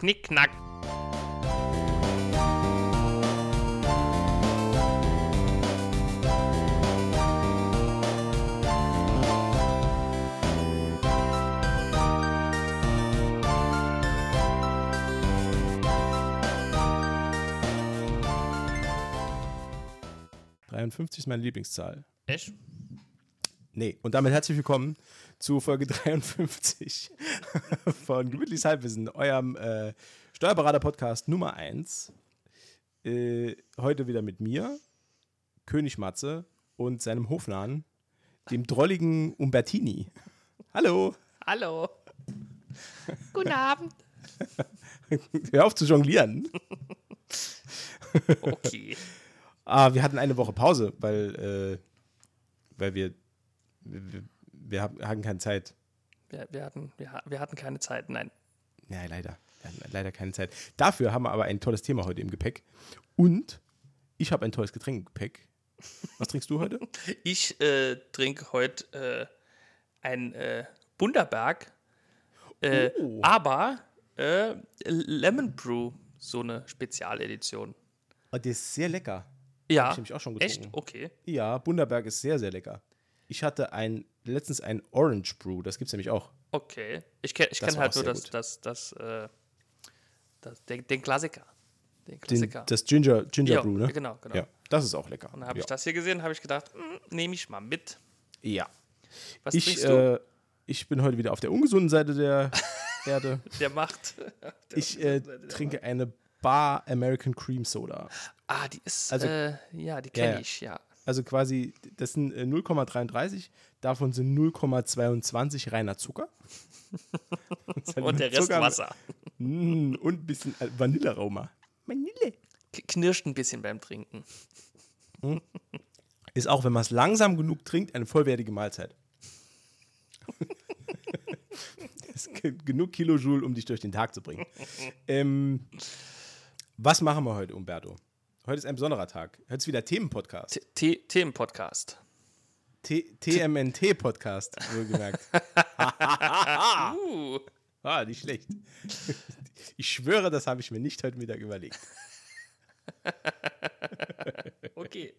Knick, knack. ist meine Lieblingszahl. Echt? Nee, und damit herzlich willkommen zu Folge 53 von Gemütliches Halbwissen, eurem äh, Steuerberater-Podcast Nummer 1. Äh, heute wieder mit mir, König Matze und seinem Hofnahen, dem drolligen Umbertini. Hallo. Hallo. Guten Abend. Hör auf zu jonglieren. Okay. ah, wir hatten eine Woche Pause, weil, äh, weil wir, wir, wir hatten keine Zeit. Wir, wir, hatten, wir, wir hatten keine Zeit, nein. Ja, leider. Wir hatten leider keine Zeit. Dafür haben wir aber ein tolles Thema heute im Gepäck. Und ich habe ein tolles Getränk im Gepäck. Was trinkst du heute? Ich äh, trinke heute äh, ein äh, Bunderberg, äh, Oh. aber äh, Lemon Brew, so eine Spezialedition. Oh, der ist sehr lecker. Ja, ich nämlich auch schon getrunken. echt? Okay. Ja, Bunderberg ist sehr, sehr lecker. Ich hatte ein, letztens ein Orange Brew, das gibt es nämlich auch. Okay. Ich kenne ich kenn halt nur das, das, das, äh, das, den, den Klassiker. Den Den, Klassiker. das Ginger, Ginger ja, Brew, ne? Genau, genau. Ja, das ist auch lecker. Und dann habe ja. ich das hier gesehen, habe ich gedacht, nehme ich mal mit. Ja. Was Ich, äh, ich bin heute wieder auf der ungesunden Seite der Erde. Der macht. Ich äh, trinke eine Bar American Cream Soda. Ah, die ist. Also- äh, ja, die kenne ich, ja. Also quasi, das sind äh, 0,33, davon sind 0,22 reiner Zucker. Und der Rest Zucker- Wasser. Mm, und ein bisschen Vanillearoma. Vanille. Knirscht ein bisschen beim Trinken. Ist auch, wenn man es langsam genug trinkt, eine vollwertige Mahlzeit. es gibt genug Kilojoule, um dich durch den Tag zu bringen. ähm, was machen wir heute, Umberto? Heute ist ein besonderer Tag. Heute ist wieder Themenpodcast. Themenpodcast. TMNT-Podcast, wohlgemerkt. Uh, Ah, nicht schlecht. Ich schwöre, das habe ich mir nicht heute Mittag überlegt. okay.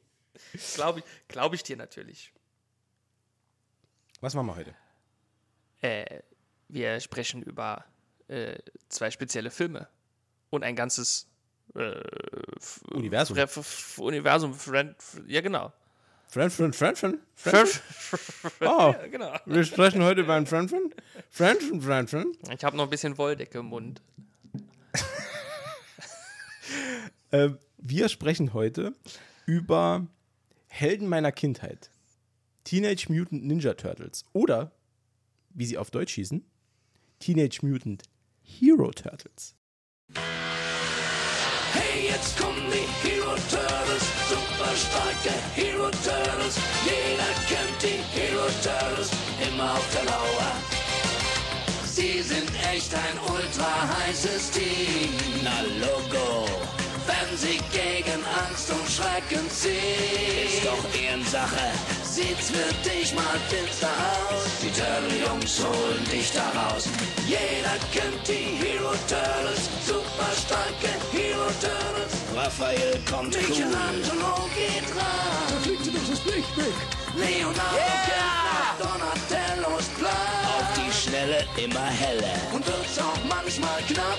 Glaube ich, glaub ich dir natürlich. Was machen wir heute? Äh, wir sprechen über äh, zwei spezielle Filme und ein ganzes äh, Universum. F- Universum. Friend, ja, genau. Friend, Friend, Friend, Friend? Friend? Oh, ja, genau. wir sprechen heute über? Friend, Friend, Friend, Friend? Ich habe noch ein bisschen Wolldecke im Mund. Äh, wir sprechen heute über Helden meiner Kindheit. Teenage Mutant Ninja Turtles. Oder, wie sie auf Deutsch hießen, Teenage Mutant Hero Turtles. Hey, jetzt kommen die Hero Turtles, super starke Hero Turtles. Jeder kennt die Hero Turtles, immer auf der Lauer. Sie sind echt ein ultra heißes Team. Na Logo. Wenn sie gegen Angst und Schrecken ziehen. Ist doch Ehrensache. Sieht's für dich mal finster aus. Die Turtle-Jungs holen dich da raus. Jeder kennt die Hero Turtles. Super starke Hero Turtles. Raphael kommt Michelangelo geht ran. Da fliegt sie durch das Licht weg. Leonardo yeah! Donatello ist blau. Auf die Schnelle immer heller. Und wird's auch manchmal knapp.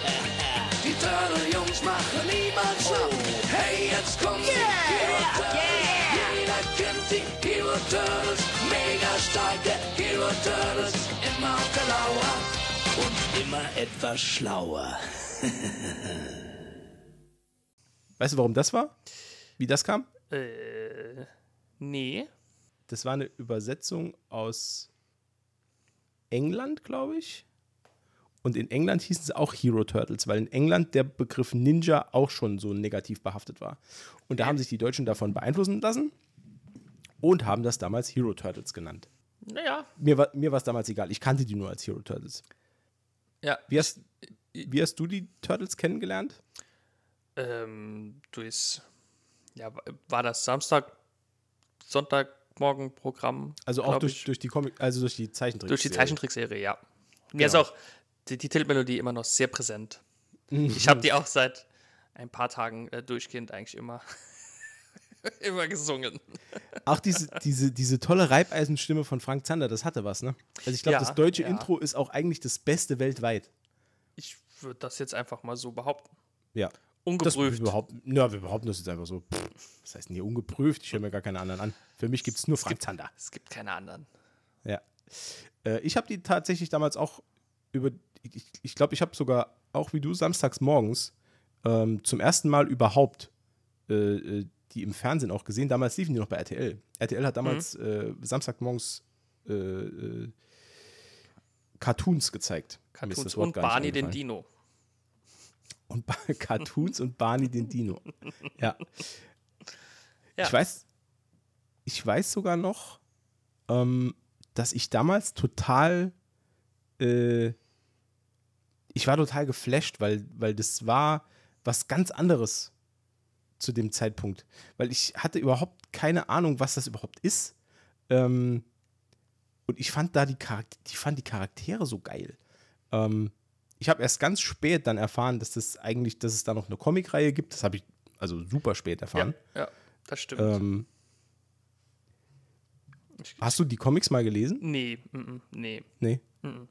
Die Turtle-Jungs machen niemand schlapp. Hey, jetzt kommen die Hero Turtles. Jeder kennt die Hero Turtles. Mega starke Hero Turtles. Immer auf der Lauer. Und immer etwas schlauer. Weißt du, warum das war? Wie das kam? Äh, nee. Das war eine Übersetzung aus England, glaube ich. Und in England hießen sie auch Hero Turtles, weil in England der Begriff Ninja auch schon so negativ behaftet war. Und da haben sich die Deutschen davon beeinflussen lassen und haben das damals Hero Turtles genannt. Naja. Mir war mir es damals egal. Ich kannte die nur als Hero Turtles. Ja. Wie hast, wie hast du die Turtles kennengelernt? Ähm, durchs. Ja, wa- war das Samstag, Sonntagmorgen-Programm? Also auch durch, ich. durch die Comic, also durch die Zeichentrick. durch die Zeichentrickserie, ja. Mir ist Genau. auch die, die Titelmelodie immer noch sehr präsent. Ich habe die auch seit ein paar Tagen äh, durchgehend eigentlich immer, immer gesungen. Auch diese, diese, diese tolle Reibeisenstimme von Frank Zander, das hatte was, ne? Also ich glaube, Ja, das deutsche ja. Intro ist auch eigentlich das Beste weltweit. Ich würde das jetzt einfach mal so behaupten. Ja. Das Ungeprüft. wir behaupten, ja, wir behaupten das jetzt einfach so. Pff, was heißt denn hier ungeprüft? Ich höre mir gar keine anderen an. Für mich gibt es nur Frank Zander. Es gibt keine anderen. Ja. Äh, ich habe die tatsächlich damals auch über, ich, ich glaube, ich habe sogar auch wie du samstags morgens ähm, zum ersten Mal überhaupt äh, äh, die im Fernsehen auch gesehen. Damals liefen die noch bei RTL. RTL hat damals äh, samstagmorgens äh, äh, Cartoons gezeigt. Cartoons das Wort und Barney den. Dino. Und Ba- Cartoons und Barney den Dino. Ja. Ja. Ich weiß, ich weiß sogar noch, ähm, dass ich damals total, äh, ich war total geflasht, weil, weil das war was ganz anderes zu dem Zeitpunkt. Weil ich hatte überhaupt keine Ahnung, was das überhaupt ist. Ähm, und ich fand da die, Charak ich fand die Charaktere so geil. Ähm, ich habe erst ganz spät dann erfahren, dass das eigentlich, dass es da noch eine Comicreihe gibt. Das habe ich also super spät Ja, erfahren. ja, das stimmt. Ähm, hast du die Comics mal gelesen? nee, mm, mm, nee. Nee. Mhm.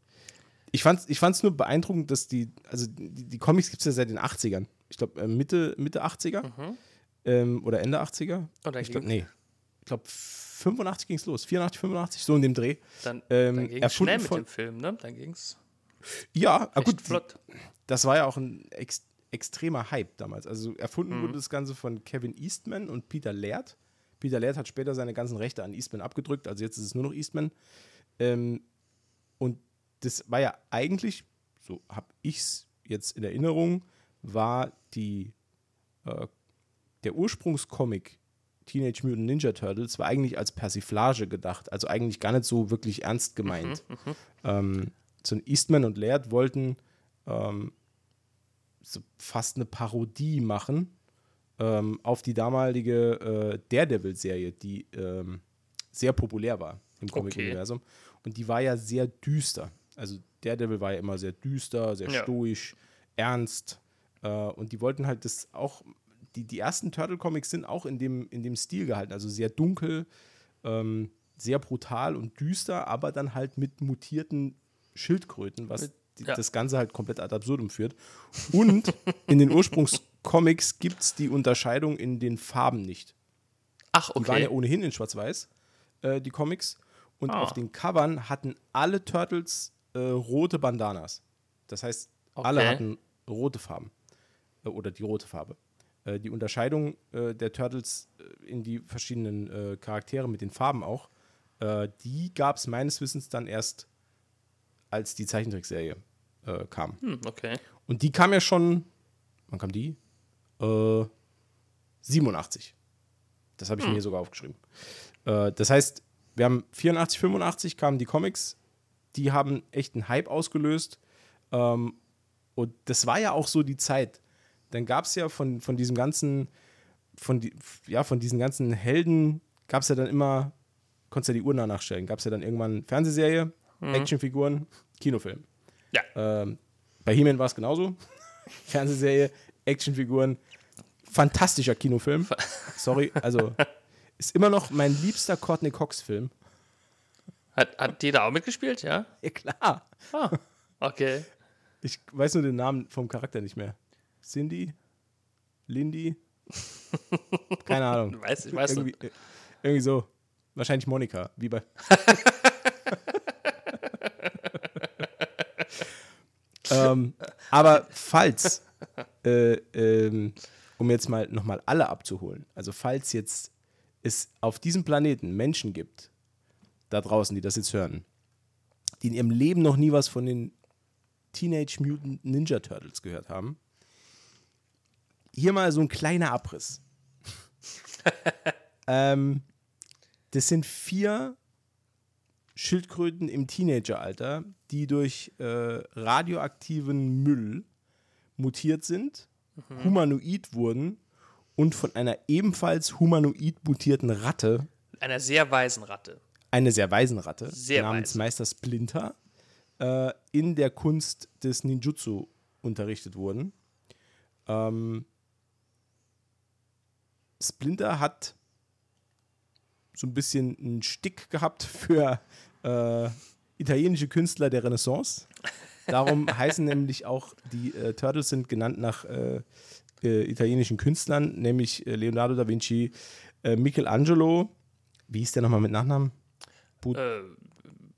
Ich fand es ich fand's nur beeindruckend, dass die, also die, die Comics gibt es ja seit den 80ern. Ich glaube, äh, Mitte, Mitte 80er Mhm. ähm, oder Ende 80er. Und dann Ich glaube, nee. Ich glaube, 85 ging es los. 84, 85, so in dem Dreh. Dann, ähm, dann ging es schnell mit von- dem Film, ne? Dann ging es Ja, ah, gut, flott. das war ja auch ein ex extremer Hype damals. Also erfunden Mhm. wurde das Ganze von Kevin Eastman und Peter Laird. Peter Laird hat später seine ganzen Rechte an Eastman abgedrückt, also jetzt ist es nur noch Eastman. Ähm, und das war ja eigentlich, so habe ich es jetzt in Erinnerung, war die äh, der Ursprungscomic Teenage Mutant Ninja Turtles war eigentlich als Persiflage gedacht, also eigentlich gar nicht so wirklich ernst gemeint. Ähm, so ein Eastman und Laird wollten ähm, so fast eine Parodie machen ähm, auf die damalige äh, Daredevil-Serie, die ähm, sehr populär war im Comic-Universum. Und die war ja sehr düster. Also Daredevil war ja immer sehr düster, sehr Ja. stoisch, ernst. Äh, und die wollten halt das auch, die, die ersten Turtle-Comics sind auch in dem, in dem Stil gehalten. Also sehr dunkel, ähm, sehr brutal und düster, aber dann halt mit mutierten Schildkröten, was Mit- die, ja. das Ganze halt komplett ad absurdum führt. Und in den Ursprungscomics gibt es die Unterscheidung in den Farben nicht. Ach, Die waren okay. ja ohnehin in Schwarz-Weiß, äh, die Comics. Und Ah. auf den Covern hatten alle Turtles äh, rote Bandanas. Das heißt, alle Okay. hatten rote Farben. Äh, oder die rote Farbe. Äh, die Unterscheidung äh, der Turtles äh, in die verschiedenen äh, Charaktere mit den Farben auch, die gab es meines Wissens dann erst, als die Zeichentrickserie kam. Hm, okay. Und die kam ja schon, wann kam die? Äh, 87. Das habe ich mir sogar aufgeschrieben. Das heißt, wir haben 84, 85 kamen die Comics, die haben echt einen Hype ausgelöst. Ähm, und das war ja auch so die Zeit. Dann gab es ja von, von diesem ganzen, von, die, ja, von diesen ganzen Helden, gab es ja dann immer, konntest ja die Uhr nachstellen, gab es ja dann irgendwann Fernsehserie, Actionfiguren, Kinofilm. Ja. Ähm, bei He-Man war es genauso. Fernsehserie, Actionfiguren, fantastischer Kinofilm. Sorry, also ist immer noch mein liebster Courtney Cox-Film. Hat, hat die da auch mitgespielt, ja? Ja, klar. Ah, okay. Ich weiß nur den Namen vom Charakter nicht mehr. Cindy? Lindy? Keine Ahnung. Weiß, ich weiß irgendwie, äh, irgendwie so. Wahrscheinlich Monika, wie bei. ähm, aber falls, äh, ähm, um jetzt mal nochmal alle abzuholen, also falls jetzt es auf diesem Planeten Menschen gibt, da draußen, die das jetzt hören, die in ihrem Leben noch nie was von den Teenage Mutant Ninja Turtles gehört haben, hier mal so ein kleiner Abriss. ähm, das sind vier Schildkröten im Teenageralter, die durch äh, radioaktiven Müll mutiert sind, humanoid wurden und von einer ebenfalls humanoid mutierten Ratte, Einer sehr weisen Ratte. Eine sehr weisen Ratte, Sehr namens weise. Meister Splinter, äh, in der Kunst des Ninjutsu unterrichtet wurden. Ähm, Splinter hat so ein bisschen einen Stick gehabt für äh, italienische Künstler der Renaissance. Darum heißen nämlich auch die äh, Turtles sind genannt nach äh, äh, italienischen Künstlern, nämlich äh, Leonardo da Vinci, äh, Michelangelo, wie hieß der nochmal mit Nachnamen? Bu Äh,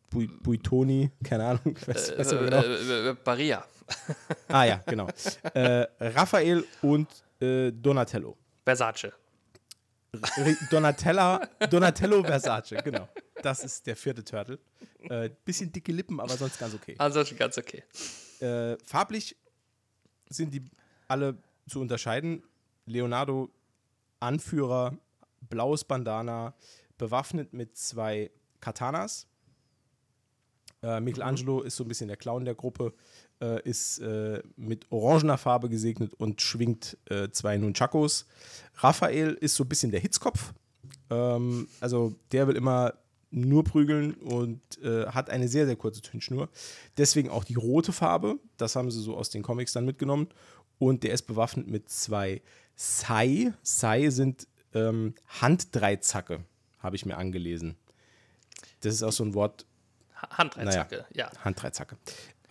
Bu Buitoni, keine Ahnung, weiß, weiß äh, genau. äh, äh, Barilla. Ah ja, genau. äh, Raphael und äh, Donatello. Versace. Donatella, Donatello Versace, genau. Das ist der vierte Turtle. Äh, bisschen dicke Lippen, aber sonst ganz okay. Ansonsten ganz okay. Äh, farblich sind die alle zu unterscheiden. Leonardo, Anführer, blaues Bandana, bewaffnet mit zwei Katanas. Äh, Michelangelo ist so ein bisschen der Clown der Gruppe, äh, ist äh, mit orangener Farbe gesegnet und schwingt äh, zwei Nunchakos. Raphael ist so ein bisschen der Hitzkopf. Ähm, also der will immer nur prügeln und äh, hat eine sehr, sehr kurze Zündschnur. Deswegen auch die rote Farbe. Das haben sie so aus den Comics dann mitgenommen. Und der ist bewaffnet mit zwei Sai. Sai sind ähm, Handdreizacke, habe ich mir angelesen. Das ist auch so ein Wort, Ha- Handdreizacke, ja. Handdreizacke.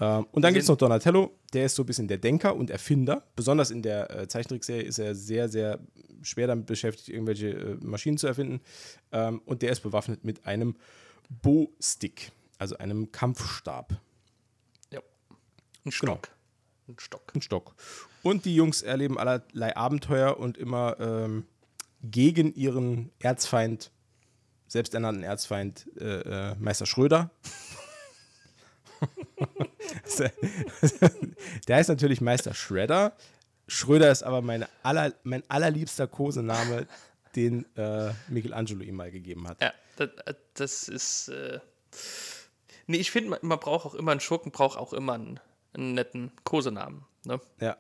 Ähm, und dann gibt es noch Donatello, der ist so ein bisschen der Denker und Erfinder. Besonders in der äh, Zeichentrickserie ist er sehr, sehr schwer damit beschäftigt, irgendwelche äh, Maschinen zu erfinden. Ähm, und der ist bewaffnet mit einem Bow-Stick, also einem Kampfstab. ja. Ein Stock. Genau. Ein Stock. Ein Stock. Und die Jungs erleben allerlei Abenteuer und immer ähm, gegen ihren Erzfeind, selbsternannten Erzfeind, äh, äh, Meister Schröder. Der heißt natürlich Meister Shredder. Schröder ist aber meine aller, mein allerliebster Kosename, den äh, Michelangelo ihm mal gegeben hat. Ja, das, das ist. Äh, nee, ich finde, man, man braucht auch immer einen Schurken, braucht auch immer einen, einen netten Kosenamen. Ne? Ja.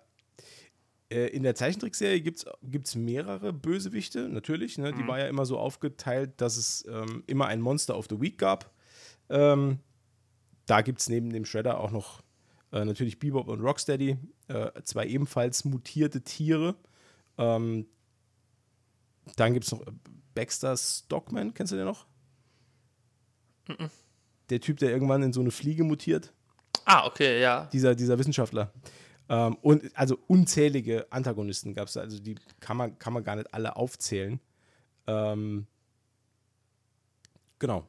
Äh, In der Zeichentrickserie gibt es mehrere Bösewichte, natürlich. Ne? Die war ja immer so aufgeteilt, dass es ähm, immer ein Monster of the Week gab. Ähm, da gibt es neben dem Shredder auch noch äh, natürlich Bebop und Rocksteady, äh, zwei ebenfalls mutierte Tiere. Ähm, dann gibt es noch äh, Baxter Stockman, kennst du den noch? Der Typ, der irgendwann in so eine Fliege mutiert Ah, okay, ja. dieser, dieser Wissenschaftler. Ähm, und also unzählige Antagonisten gab es, also die kann man, kann man gar nicht alle aufzählen. Ähm, genau.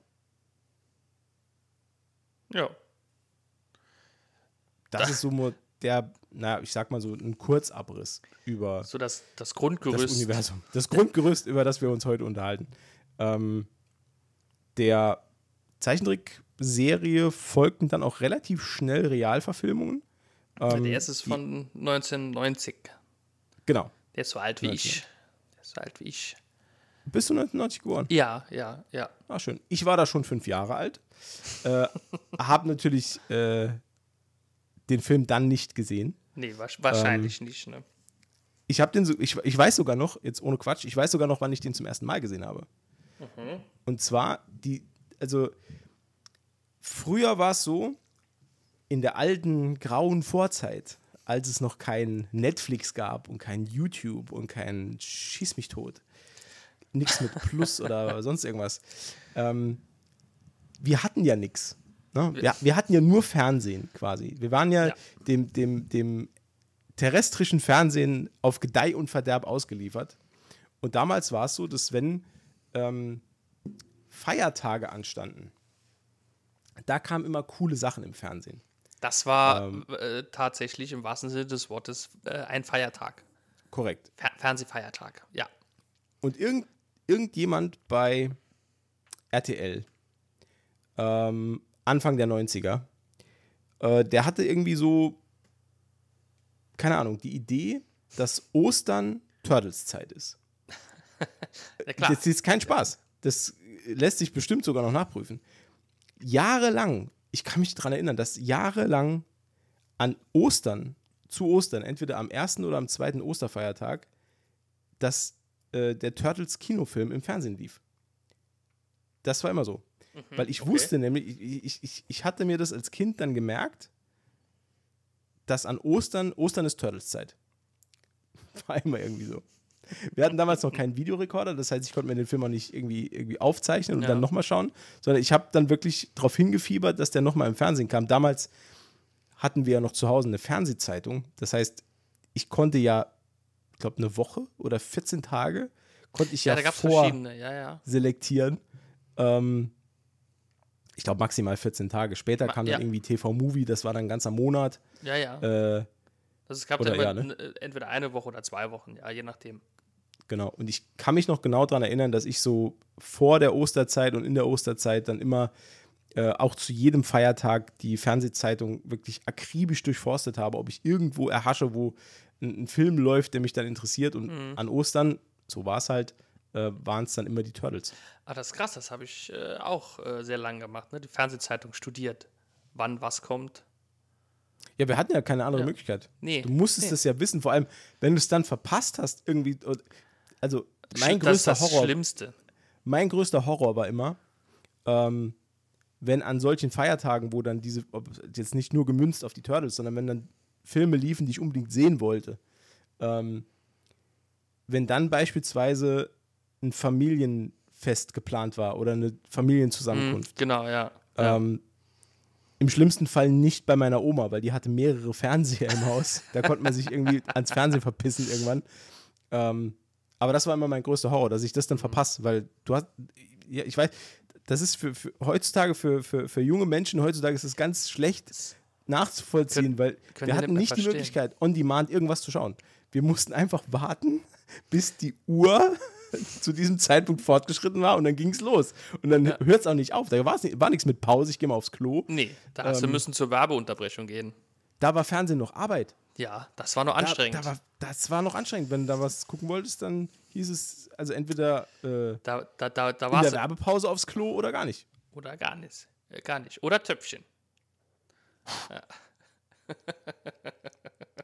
Ja. Das ist so der, naja, ich sag mal so ein Kurzabriss über So das, das das Grundgerüst. Universum. Das Grundgerüst, über das wir uns heute unterhalten. Ähm, der Zeichentrickserie folgten dann auch relativ schnell Realverfilmungen. Ähm, der erste ist von 1990. Genau. Der ist so alt wie ich. Der ist so alt wie ich. Bist du 1990 geboren? Ja, ja, ja. Ah, schön. Ich war da schon fünf Jahre alt. Äh, habe natürlich äh, den Film dann nicht gesehen. Nee, wa wahrscheinlich nicht, ne? Ich habe den so, ich, ich weiß sogar noch, jetzt ohne Quatsch, ich weiß sogar noch, wann ich den zum ersten Mal gesehen habe. Und zwar die, also früher war es so, in der alten grauen Vorzeit, als es noch kein Netflix gab und kein YouTube und kein Schieß mich tot, nichts mit Plus oder sonst irgendwas. Ähm, wir hatten ja nichts. Ne? Wir, wir hatten ja nur Fernsehen quasi. Wir waren ja, Ja. Dem, dem, dem terrestrischen Fernsehen auf Gedeih und Verderb ausgeliefert. Und damals war es so, dass wenn ähm, Feiertage anstanden, da kamen immer coole Sachen im Fernsehen. Das war Ähm. äh, tatsächlich im wahrsten Sinne des Wortes äh, ein Feiertag. Korrekt. Fer Fernsehfeiertag, ja. Und irgend, irgendjemand bei RTL, ähm, Anfang der 90er, äh, der hatte irgendwie so, keine Ahnung, die Idee, dass Ostern Turtles-Zeit ist. ja klar. Das ist kein Spaß. Das lässt sich bestimmt sogar noch nachprüfen. Jahrelang, ich kann mich daran erinnern, dass jahrelang an Ostern, zu Ostern, entweder am ersten oder am zweiten Osterfeiertag, dass äh, der Turtles Kinofilm im Fernsehen lief. Das war immer so. Weil ich okay. wusste nämlich, ich, ich, ich, ich hatte mir das als Kind dann gemerkt, dass an Ostern, Ostern ist Turtles Zeit. war immer irgendwie so. Wir hatten damals noch keinen Videorekorder, das heißt, ich konnte mir den Film auch nicht irgendwie, irgendwie aufzeichnen und Ja. dann nochmal schauen, sondern ich habe dann wirklich darauf hingefiebert, dass der nochmal im Fernsehen kam. Damals hatten wir ja noch zu Hause eine Fernsehzeitung. Das heißt, ich konnte ja, ich glaube, eine Woche oder 14 Tage konnte ich ja, Ja, vor ja, selektieren. Ähm, ich glaube, maximal 14 Tage. Später Ma- kam dann irgendwie TV-Movie, das war dann ein ganzer Monat. Ja, ja. Äh, Also es gab oder ja, ne? n- entweder eine Woche oder zwei Wochen, ja, je nachdem. Genau. Und ich kann mich noch genau daran erinnern, dass ich so vor der Osterzeit und in der Osterzeit dann immer äh, auch zu jedem Feiertag die Fernsehzeitung wirklich akribisch durchforstet habe, ob ich irgendwo erhasche, wo ein, ein Film läuft, der mich dann interessiert. Und Mhm. an Ostern, so war es halt, äh, waren es dann immer die Turtles. Ah, das ist krass, das habe ich äh, auch äh, sehr lange gemacht, ne? Die Fernsehzeitung studiert, wann was kommt. Ja, wir hatten ja keine andere Ja. Möglichkeit. Nee. Du musstest nee. das ja wissen, vor allem, wenn du es dann verpasst hast, irgendwie. Also, mein das größter das Horror. Schlimmste. mein größter Horror war immer, ähm, wenn an solchen Feiertagen, wo dann diese, jetzt nicht nur gemünzt auf die Turtles, sondern wenn dann Filme liefen, die ich unbedingt sehen wollte, ähm, wenn dann beispielsweise ein Familienfest geplant war oder eine Familienzusammenkunft. Mhm, genau, ja. ja. Ähm, Im schlimmsten Fall nicht bei meiner Oma, weil die hatte mehrere Fernseher im Haus. Da konnte man sich irgendwie ans Fernsehen verpissen irgendwann. Ähm, aber das war immer mein größter Horror, dass ich das dann verpasse, weil du hast, ja, ich weiß, das ist für, für heutzutage, für, für, für junge Menschen, heutzutage ist es ganz schlecht nachzuvollziehen, Können- weil wir hatten nicht nicht die verstehen. Möglichkeit, on demand irgendwas zu schauen. Wir mussten einfach warten, bis die Uhr zu diesem Zeitpunkt fortgeschritten war und dann ging es los. Und dann hört es auch nicht auf. Da war's nicht, war nichts mit Pause, ich gehe mal aufs Klo. Nee, da hast du ähm, müssen zur Werbeunterbrechung gehen. Da war Fernsehen noch Arbeit. Ja, das war noch Da, anstrengend. da war, das war noch anstrengend. Wenn du da was gucken wolltest, dann hieß es also entweder äh, da, da, da, da in der. Werbepause aufs Klo oder gar nicht. Oder gar nicht. Äh, Gar nicht. Oder Töpfchen.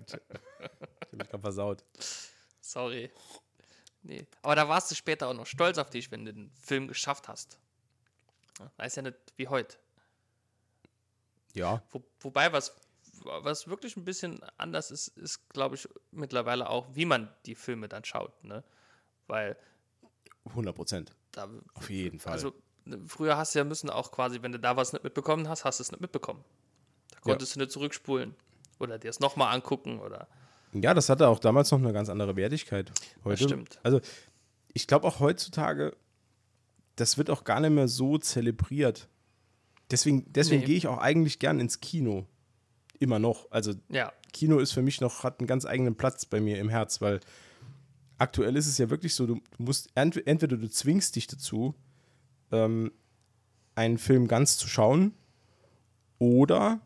Ich hab mich gerade versaut. Sorry. Nee. Aber da warst du später auch noch stolz auf dich, wenn du den Film geschafft hast. Da ist ja nicht wie heute. Ja. Wo, wobei, was, was wirklich ein bisschen anders ist, ist, glaube ich, mittlerweile auch, wie man die Filme dann schaut. Ne? Weil 100 Prozent. Auf jeden Fall. also ne, früher hast du ja müssen auch quasi, wenn du da was nicht mitbekommen hast, hast du es nicht mitbekommen. Da konntest du nicht zurückspulen oder dir es nochmal angucken oder ja, das hatte auch damals noch eine ganz andere Wertigkeit. Heute, stimmt. Also, ich glaube auch heutzutage, das wird auch gar nicht mehr so zelebriert. Deswegen, deswegen Nee. gehe ich auch eigentlich gern ins Kino. Immer noch. Also, ja, Kino ist für mich noch, hat einen ganz eigenen Platz bei mir im Herz, weil aktuell ist es ja wirklich so, du musst, ent, entweder du zwingst dich dazu, ähm, einen Film ganz zu schauen, oder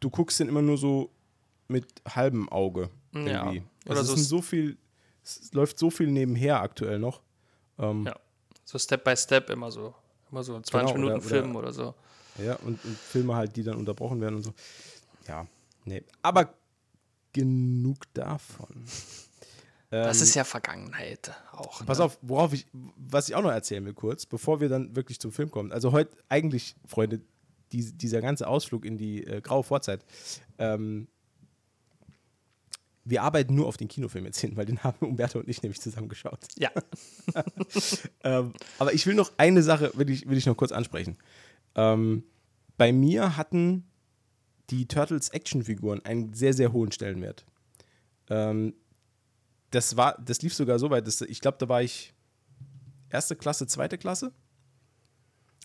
du guckst den immer nur so mit halbem Auge. Ja. Irgendwie. Oder Also so es, so viel, es läuft so viel nebenher aktuell noch. Ähm, ja. So Step by Step immer so. Immer so 20 Genau, oder- Minuten Film oder so. Ja, und, und Filme halt, die dann unterbrochen werden und so. Ja, nee. Aber genug davon. Das Ähm, ist ja Vergangenheit auch. Pass ne? auf, worauf ich, was ich auch noch erzählen will kurz, bevor wir dann wirklich zum Film kommen. Also heute eigentlich, Freunde, die, dieser ganze Ausflug in die äh, graue Vorzeit. Ähm, wir arbeiten nur auf den Kinofilm jetzt hin, weil den haben Umberto und ich nämlich zusammen geschaut. Ja, Ähm, aber ich will noch eine Sache, will ich, will ich noch kurz ansprechen. Ähm, bei mir hatten die Turtles Actionfiguren einen sehr, sehr hohen Stellenwert. Ähm, das, war, das lief sogar so weit, dass, ich glaube, da war ich erste Klasse, zweite Klasse.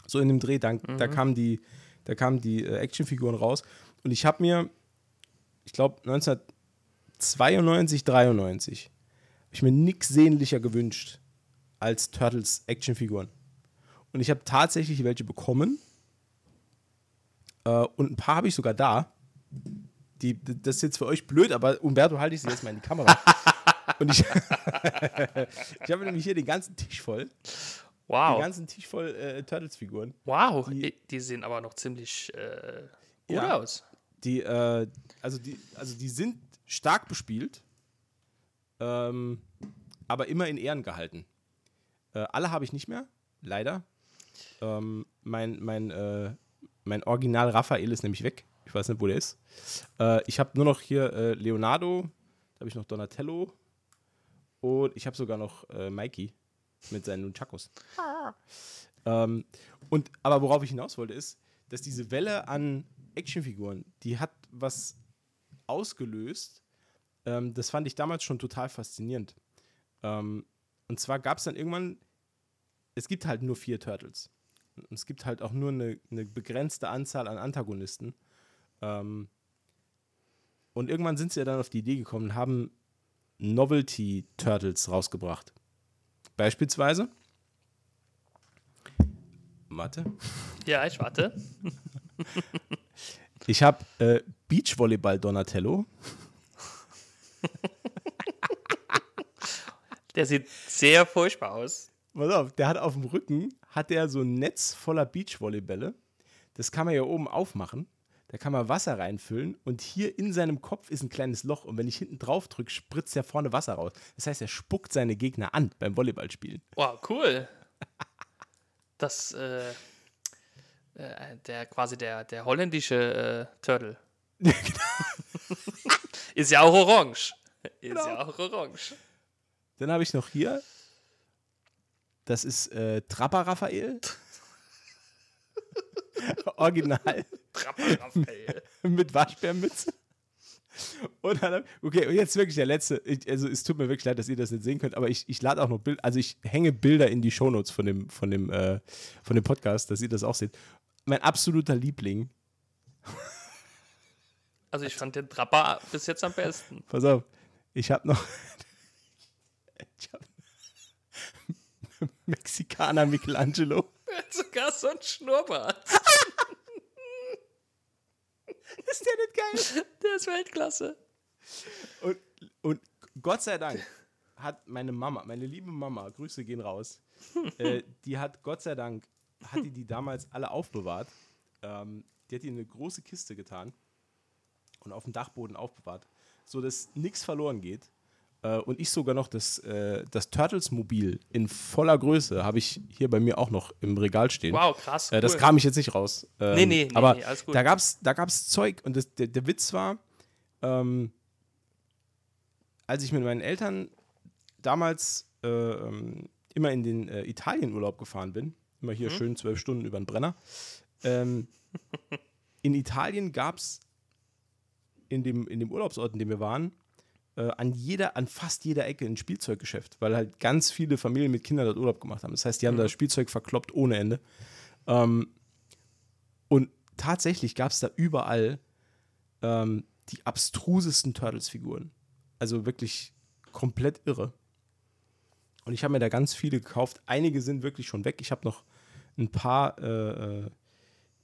So in dem Dreh, dann, da kamen die, da kamen die äh, Actionfiguren raus. Und ich habe mir, ich glaube, 1992, 93, habe ich mir nichts sehnlicher gewünscht als Turtles Actionfiguren. Und ich habe tatsächlich welche bekommen. Äh, und ein paar habe ich sogar da. Die, das ist jetzt für euch blöd, aber Umberto halte ich sie jetzt mal in die Kamera. und ich, ich habe nämlich hier den ganzen Tisch voll. Den wow. ganzen Tisch voll äh, Turtles-Figuren. Wow, Die- die, die sehen aber noch ziemlich äh, gut Ja. aus. Die, äh, also die, also die sind stark bespielt, ähm, aber immer in Ehren gehalten. Äh, alle habe ich nicht mehr, leider. Ähm, mein, mein, äh, mein Original Raphael ist nämlich weg. Ich weiß nicht, wo der ist. Äh, ich habe nur noch hier äh, Leonardo, da habe ich noch Donatello und ich habe sogar noch äh, Mikey mit seinen Nunchakos. ähm, und aber worauf ich hinaus wollte ist, dass diese Welle an Actionfiguren, die hat was ausgelöst. Ähm, das fand ich damals schon total faszinierend. Ähm, und zwar gab es dann irgendwann, es gibt halt nur vier Turtles. Und es gibt halt auch nur eine, eine begrenzte Anzahl an Antagonisten. Ähm, und irgendwann sind sie ja dann auf die Idee gekommen und haben Novelty Turtles rausgebracht. Beispielsweise. Warte. Ja, ich warte. Ich habe äh, Beachvolleyball Donatello. Der sieht sehr furchtbar aus. Pass auf, der hat auf dem Rücken hat der so ein Netz voller Beachvolleybälle. Das kann man ja oben aufmachen. Da kann man Wasser reinfüllen und hier in seinem Kopf ist ein kleines Loch und wenn ich hinten drauf drücke, spritzt ja vorne Wasser raus. Das heißt, er spuckt seine Gegner an beim Volleyballspielen. Wow, cool. Das, äh, äh, der quasi der, der holländische äh, Turtle. Ist ja auch orange. Ist Genau. ja auch orange. Dann habe ich noch hier, das ist äh, Trapper Raphael. Original Trapper Raphael. mit Waschbärmütze. Und dann, okay, und jetzt wirklich der letzte. Ich, also, es tut mir wirklich leid, dass ihr das nicht sehen könnt, aber ich, ich lade auch noch Bilder, also ich hänge Bilder in die Shownotes von dem, von, dem, äh, von dem Podcast, dass ihr das auch seht. Mein absoluter Liebling, Also ich fand den Trapper bis jetzt am besten. pass auf, ich habe noch. ich hab, Mexikaner Michelangelo. Er hat sogar so ein Schnurrbart. Ist der nicht geil? Der ist Weltklasse. Und, und Gott sei Dank hat meine Mama, meine liebe Mama, Grüße gehen raus, äh, die hat Gott sei Dank, hat die die damals alle aufbewahrt. Ähm, die hat die in eine große Kiste getan und auf dem Dachboden aufbewahrt, sodass nichts verloren geht. Äh, und ich sogar noch das, äh, das Turtles-Mobil in voller Größe habe ich hier bei mir auch noch im Regal stehen. Wow, krass. Äh, das cool. kam ich jetzt nicht raus. Ähm, Nee, nee, nee, aber nee, alles gut. da gab es da gab's Zeug und das, der, der Witz war, ähm, als ich mit meinen Eltern damals äh, ähm, immer in den äh, Italienurlaub gefahren bin, immer hier Mhm. schön zwölf Stunden über den Brenner, ähm, in Italien gab es in dem, in dem Urlaubsort, in dem wir waren, äh, an jeder, an fast jeder Ecke ein Spielzeuggeschäft, weil halt ganz viele Familien mit Kindern dort Urlaub gemacht haben. Das heißt, die haben da Spielzeug verkloppt ohne Ende. Ähm, und tatsächlich gab es da überall ähm, die abstrusesten Turtles-Figuren. Also wirklich komplett irre. Und ich habe mir da ganz viele gekauft. Einige sind wirklich schon weg. Ich habe noch ein paar, äh, äh,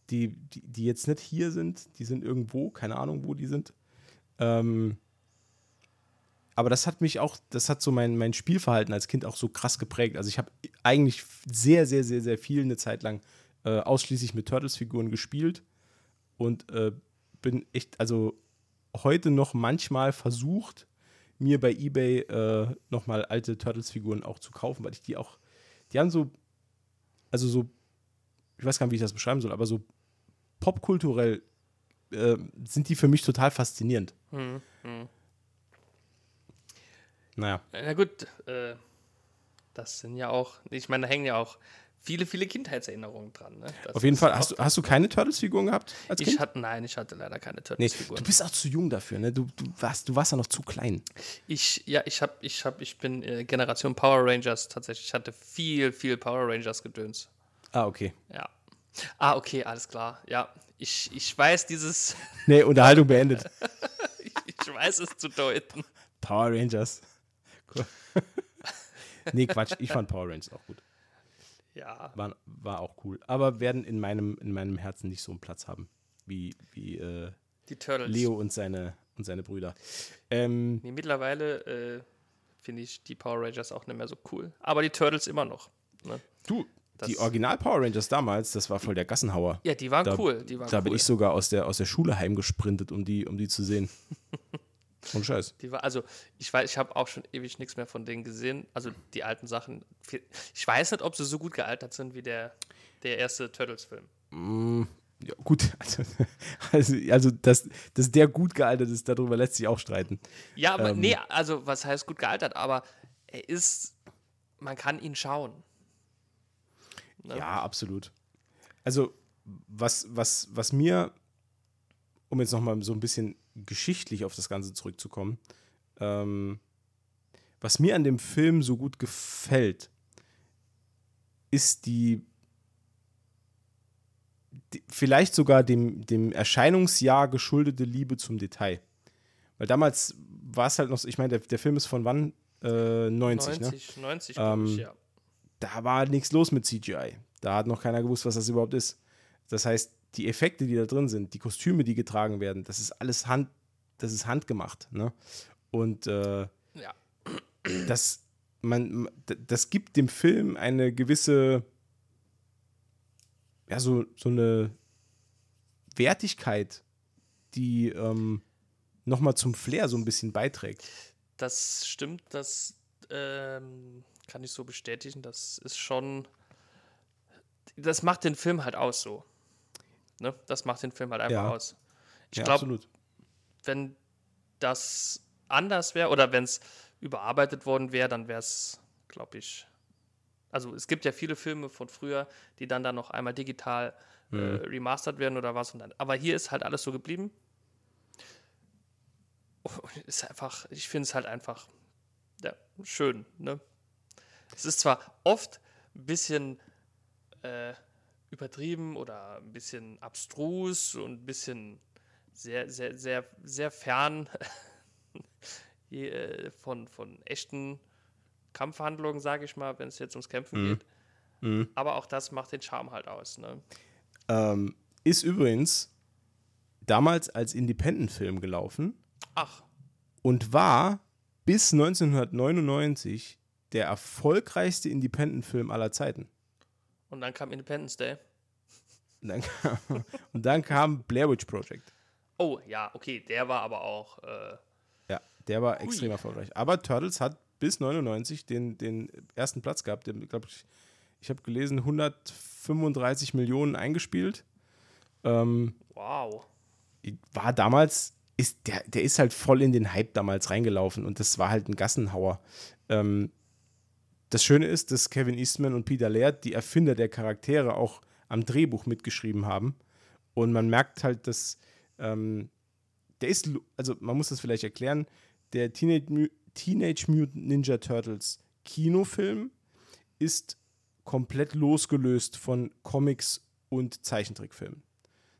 die, die, die jetzt nicht hier sind. Die sind irgendwo, keine Ahnung, wo die sind. Ähm, aber das hat mich auch, das hat so mein, mein Spielverhalten als Kind auch so krass geprägt. Also ich habe eigentlich sehr, sehr, sehr, sehr viel eine Zeit lang äh, ausschließlich mit Turtles-Figuren gespielt und äh, bin echt, also heute noch manchmal versucht, mir bei Ebay äh, nochmal alte Turtles-Figuren auch zu kaufen, weil ich die auch, die haben so, also so, ich weiß gar nicht, wie ich das beschreiben soll, aber so popkulturell äh, sind die für mich total faszinierend. Hm, hm. Naja. Na gut, äh, das sind ja auch, ich meine, da hängen ja auch viele, viele Kindheitserinnerungen dran. Ne? Auf jeden Fall, hast du, hast du keine Turtles-Figuren gehabt als Ich Kind? hatte, nein, ich hatte leider keine Nee, Turtles-Figuren. du bist auch zu jung dafür, ne? Du, du, warst, du warst ja noch zu klein. Ich, ja, ich hab, ich hab, ich bin äh, Generation Power Rangers tatsächlich. Ich hatte viel, viel Power Rangers Gedöns. Ah, okay. Ja. Ah, okay, alles klar. Ja, ich, ich weiß dieses, Nee, Unterhaltung beendet. ich weiß es zu deuten. Power Rangers. Nee, Quatsch, ich fand Power Rangers auch gut. Ja, War, war auch cool. Aber werden in meinem, in meinem Herzen nicht so einen Platz haben wie, wie äh, die Turtles. Leo und seine, und seine Brüder. Ähm, Nee, mittlerweile äh, finde ich die Power Rangers auch nicht mehr so cool. Aber die Turtles immer noch. Ne? du, die Das- Original Power Rangers damals, das war voll der Gassenhauer. Ja, die waren Da- cool. Die waren Da cool. bin ich sogar aus der, aus der Schule heimgesprintet, um die, um die zu sehen. Und Scheiß. Die war, also, ich weiß, ich habe auch schon ewig nichts mehr von denen gesehen. Also, die alten Sachen. Ich weiß nicht, ob sie so gut gealtert sind wie der, der erste Turtles-Film. Ja, gut, also, also, also dass, dass der gut gealtert ist, darüber lässt sich auch streiten. Ja, aber Ähm. nee, also was heißt gut gealtert, aber er ist, man kann ihn schauen. Ne? Ja, absolut. Also, was, was, was mir, um jetzt nochmal so ein bisschen geschichtlich auf das Ganze zurückzukommen, ähm, was mir an dem Film so gut gefällt, ist die, die vielleicht sogar dem, dem Erscheinungsjahr geschuldete Liebe zum Detail. Weil damals war es halt noch, so- ich meine, der, der Film ist von wann? Äh, 90, 90 ne? 90, 90 glaube ich, Ähm, ja. da war nichts los mit CGI. Da hat noch keiner gewusst, was das überhaupt ist. Das heißt, die Effekte, die da drin sind, die Kostüme, die getragen werden, das ist alles Hand, das ist handgemacht. Ne? Und äh, Ja. das, man, das gibt dem Film eine gewisse, ja, so, so eine Wertigkeit, die ähm, nochmal zum Flair so ein bisschen beiträgt. Das stimmt, das ähm, kann ich so bestätigen. Das ist schon. Das macht den Film halt aus so. Ne? Das macht den Film halt einfach Ja. aus. Ich Ja, glaube, wenn das anders wäre oder wenn es überarbeitet worden wäre, dann wäre es, glaube ich. Also es gibt ja viele Filme von früher, die dann dann noch einmal digital äh, remastert werden oder was. Und dann, aber hier ist halt alles so geblieben. Und ist einfach, ich finde es halt einfach ja, schön. Ne? Es ist zwar oft ein bisschen äh, übertrieben oder ein bisschen abstrus und ein bisschen sehr, sehr, sehr, sehr fern äh, von, von echten Kampfhandlungen, sage ich mal, wenn es jetzt ums Kämpfen geht. Aber auch das macht den Charme halt aus. Ne? Ähm, ist übrigens damals als Independent-Film gelaufen Ach, und war bis 1999 der erfolgreichste Independent-Film aller Zeiten. Und dann kam Independence Day. Und dann kam, und dann kam Blair Witch Project. Oh, ja, okay, der war aber auch. Äh, Ja, der war extrem erfolgreich. Aber Turtles hat bis 99 den, den ersten Platz gehabt. Der, glaub ich ich habe gelesen, 135 Millionen eingespielt. Ähm, wow. war damals, ist der, der ist halt voll in den Hype damals reingelaufen und das war halt ein Gassenhauer. Ähm, das Schöne ist, dass Kevin Eastman und Peter Laird, die Erfinder der Charaktere, auch am Drehbuch mitgeschrieben haben. Und man merkt halt, dass ähm, der ist, also man muss das vielleicht erklären, der Teenage Mutant Ninja Turtles Kinofilm ist komplett losgelöst von Comics und Zeichentrickfilmen.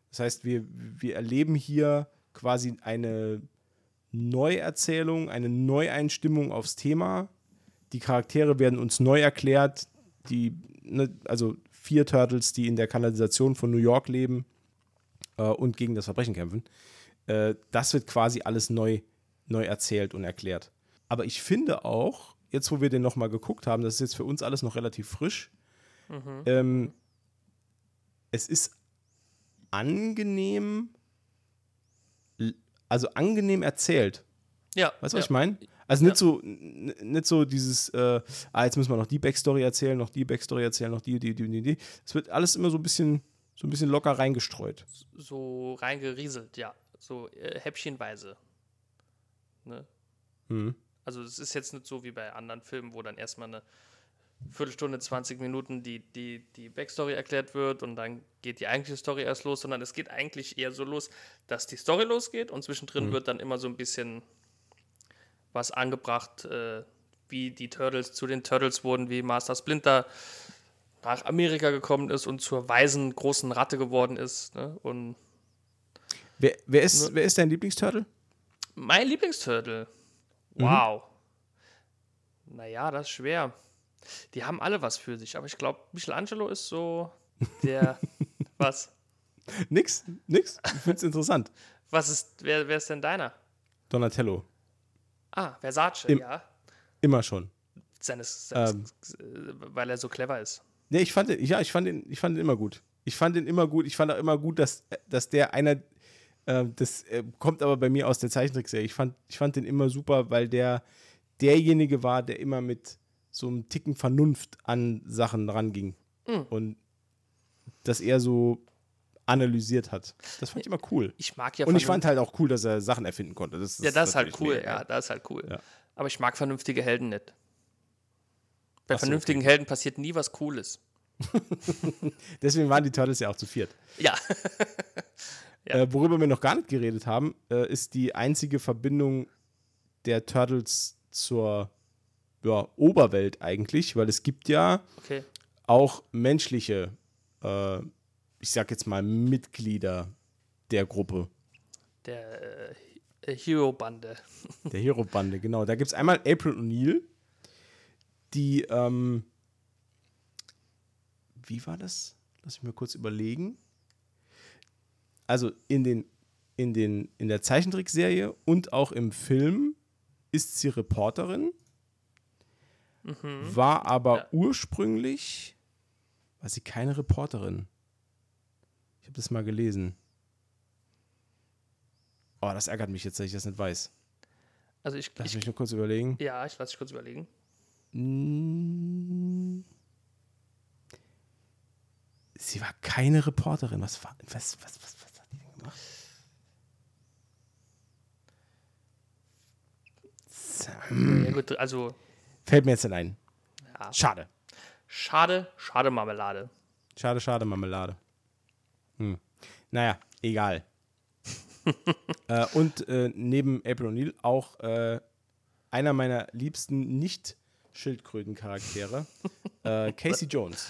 Das heißt, wir, wir erleben hier quasi eine Neuerzählung, eine Neueinstimmung aufs Thema. Die Charaktere werden uns neu erklärt. Die, ne, also vier Turtles, die in der Kanalisation von New York leben äh, und gegen das Verbrechen kämpfen. Äh, das wird quasi alles neu, neu erzählt und erklärt. Aber ich finde auch, jetzt wo wir den nochmal geguckt haben, das ist jetzt für uns alles noch relativ frisch, ähm, es ist angenehm, also angenehm erzählt. Ja. Weißt du, ja. was ich meine? Also nicht so, n- nicht so dieses, äh, ah, jetzt müssen wir noch die Backstory erzählen, noch die Backstory erzählen, noch die, die, die, die, die. Es wird alles immer so ein bisschen, so ein bisschen locker reingestreut. So reingerieselt, ja. So äh, häppchenweise. Ne? Mhm. Also es ist jetzt nicht so wie bei anderen Filmen, wo dann erstmal eine Viertelstunde, 20 Minuten die, die, die Backstory erklärt wird und dann geht die eigentliche Story erst los, sondern es geht eigentlich eher so los, dass die Story losgeht und zwischendrin wird dann immer so ein bisschen was angebracht, äh, wie die Turtles zu den Turtles wurden, wie Master Splinter nach Amerika gekommen ist und zur weisen großen Ratte geworden ist. Ne? Und Wer, wer, ist, wer ist dein Lieblingsturtle? Mein Lieblingsturtle. Wow. Naja, das ist schwer. Die haben alle was für sich, aber ich glaube, Michelangelo ist so der. was? Nix, nix. Ich finde es interessant. Was ist. Wer, wer ist denn deiner? Donatello. Ah, Versace, Im- ja. Immer schon. Seines, seines, äh, weil er so clever ist. Nee, ich fand den, ja, ich fand den, ich fand den immer gut. Ich fand den immer gut. Ich fand auch immer gut, dass, dass der einer, äh, das äh, kommt aber bei mir aus der Zeichentrickserie. Ich fand, ich fand den immer super, weil der derjenige war, der immer mit so einem Ticken Vernunft an Sachen ranging. Und das eher so analysiert hat. Das fand ich immer cool. Ich mag ja Und ich fand halt auch cool, dass er Sachen erfinden konnte. Das Ja, das ist halt cool, mega. ja, das ist halt cool. Ja. Aber ich mag vernünftige Helden nicht. Bei so, vernünftigen Helden passiert nie was Cooles. Deswegen waren die Turtles ja auch zu viert. Ja. Ja. Äh, worüber wir noch gar nicht geredet haben, äh, ist die einzige Verbindung der Turtles zur ja, Oberwelt eigentlich, weil es gibt ja Okay. auch menschliche, äh, ich sag jetzt mal, Mitglieder der Gruppe, Der äh, Hero-Bande. der Hero-Bande, genau. Da gibt es einmal April O'Neil, die, ähm, wie war das? Lass mich mal kurz überlegen. Also in den, in den, in der Zeichentrickserie und auch im Film ist sie Reporterin, war aber Ja. ursprünglich, war sie keine Reporterin. Habe das mal gelesen. Oh, das ärgert mich jetzt, dass ich das nicht weiß. Also ich, Lass ich mich nur kurz überlegen. ja, ich lasse dich kurz überlegen. Mm. Sie war keine Reporterin. Was, war, was, was, was, was hat die denn gemacht? Hm. Ja, gut, also Fällt mir jetzt nicht ein. ja. Schade. schade, schade Marmelade. Schade, schade, Marmelade. Hm. Naja, egal. äh, und äh, neben April O'Neil auch äh, einer meiner liebsten Nicht-Schildkröten-Charaktere, äh, Casey Jones.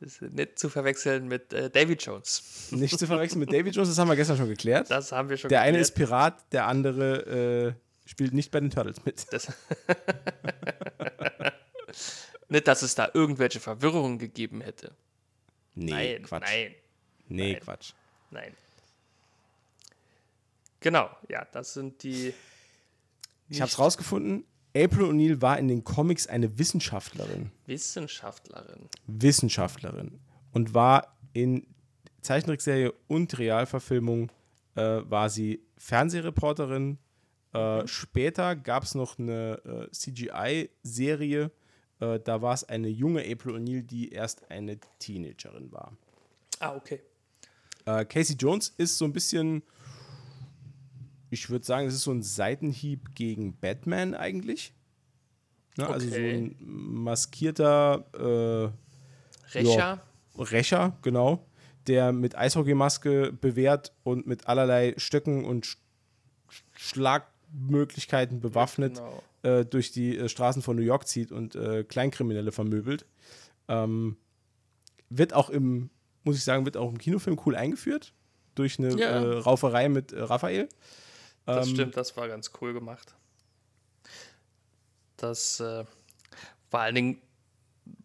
Das ist nicht zu verwechseln mit äh, Davy Jones. Nicht zu verwechseln mit David Jones, das haben wir gestern schon geklärt. Das haben wir schon Der eine geklärt. ist Pirat, der andere äh, spielt nicht bei den Turtles mit. Das nicht, dass es da irgendwelche Verwirrungen gegeben hätte. Nee, Nein, Quatsch. nein, nee, nein. Quatsch. nein. Genau, ja, das sind die. Ich habe es rausgefunden. April O'Neil war in den Comics eine Wissenschaftlerin. Wissenschaftlerin. Wissenschaftlerin. Und war in Zeichentrickserie und Realverfilmung äh, war sie Fernsehreporterin. Äh, Später gab es noch eine äh, CGI-Serie. Äh, da war es eine junge April O'Neil, die erst eine Teenagerin war. Ah, okay. Äh, Casey Jones ist so ein bisschen, ich würde sagen, es ist so ein Seitenhieb gegen Batman eigentlich. Ne, Also so Okay. ein maskierter äh, Rächer. Ja. Rächer, genau, der mit Eishockeymaske bewehrt und mit allerlei Stöcken und Sch Schlagmöglichkeiten bewaffnet Genau. äh, durch die äh, Straßen von New York zieht und äh, Kleinkriminelle vermöbelt. Ähm, wird auch im, muss ich sagen, wird auch im Kinofilm cool eingeführt. Durch eine Ja. äh, Rauferei mit äh, Raphael. Das Ähm, stimmt, das war ganz cool gemacht. Das äh, vor allen Dingen,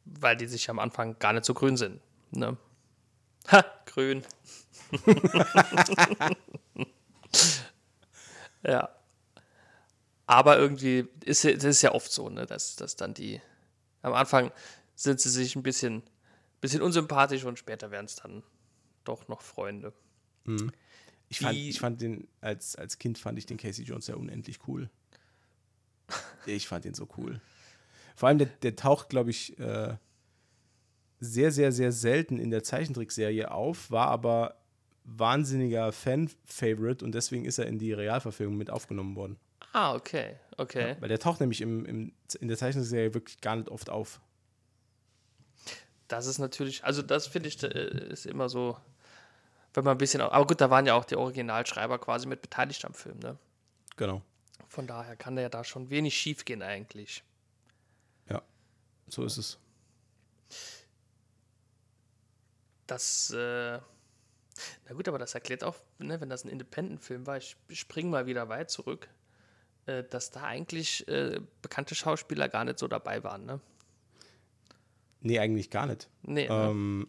weil die sich am Anfang gar nicht so grün sind. Ne? Ha, grün. ja. Aber irgendwie ist ist ja oft so, ne, dass, dass dann die am Anfang sind sie sich ein bisschen, bisschen unsympathisch und später werden es dann doch noch Freunde. Ich fand, ich fand den, als, als Kind fand ich den Casey Jones ja unendlich cool. Ich fand den so cool. Vor allem, der, der taucht, glaube ich, äh, sehr, sehr, sehr selten in der Zeichentrickserie auf, war aber wahnsinniger Fan-Favorite und deswegen ist er in die Realverfilmung mit aufgenommen worden. Ah, okay, okay. Weil der taucht nämlich im, im, in der Zeichentrickserie wirklich gar nicht oft auf. Das ist natürlich, also das finde ich, äh, ist immer so, wenn man ein bisschen, aber gut, da waren ja auch die Originalschreiber quasi mit beteiligt am Film, ne? Genau. Von daher kann da ja da schon wenig schief gehen eigentlich. Ja, so ist es. Das, äh, na gut, aber das erklärt auch, ne, wenn das ein Independent-Film war, ich springe mal wieder weit zurück, äh, dass da eigentlich äh, bekannte Schauspieler gar nicht so dabei waren, ne? Nee, eigentlich gar nicht. Nee, ne? Ähm,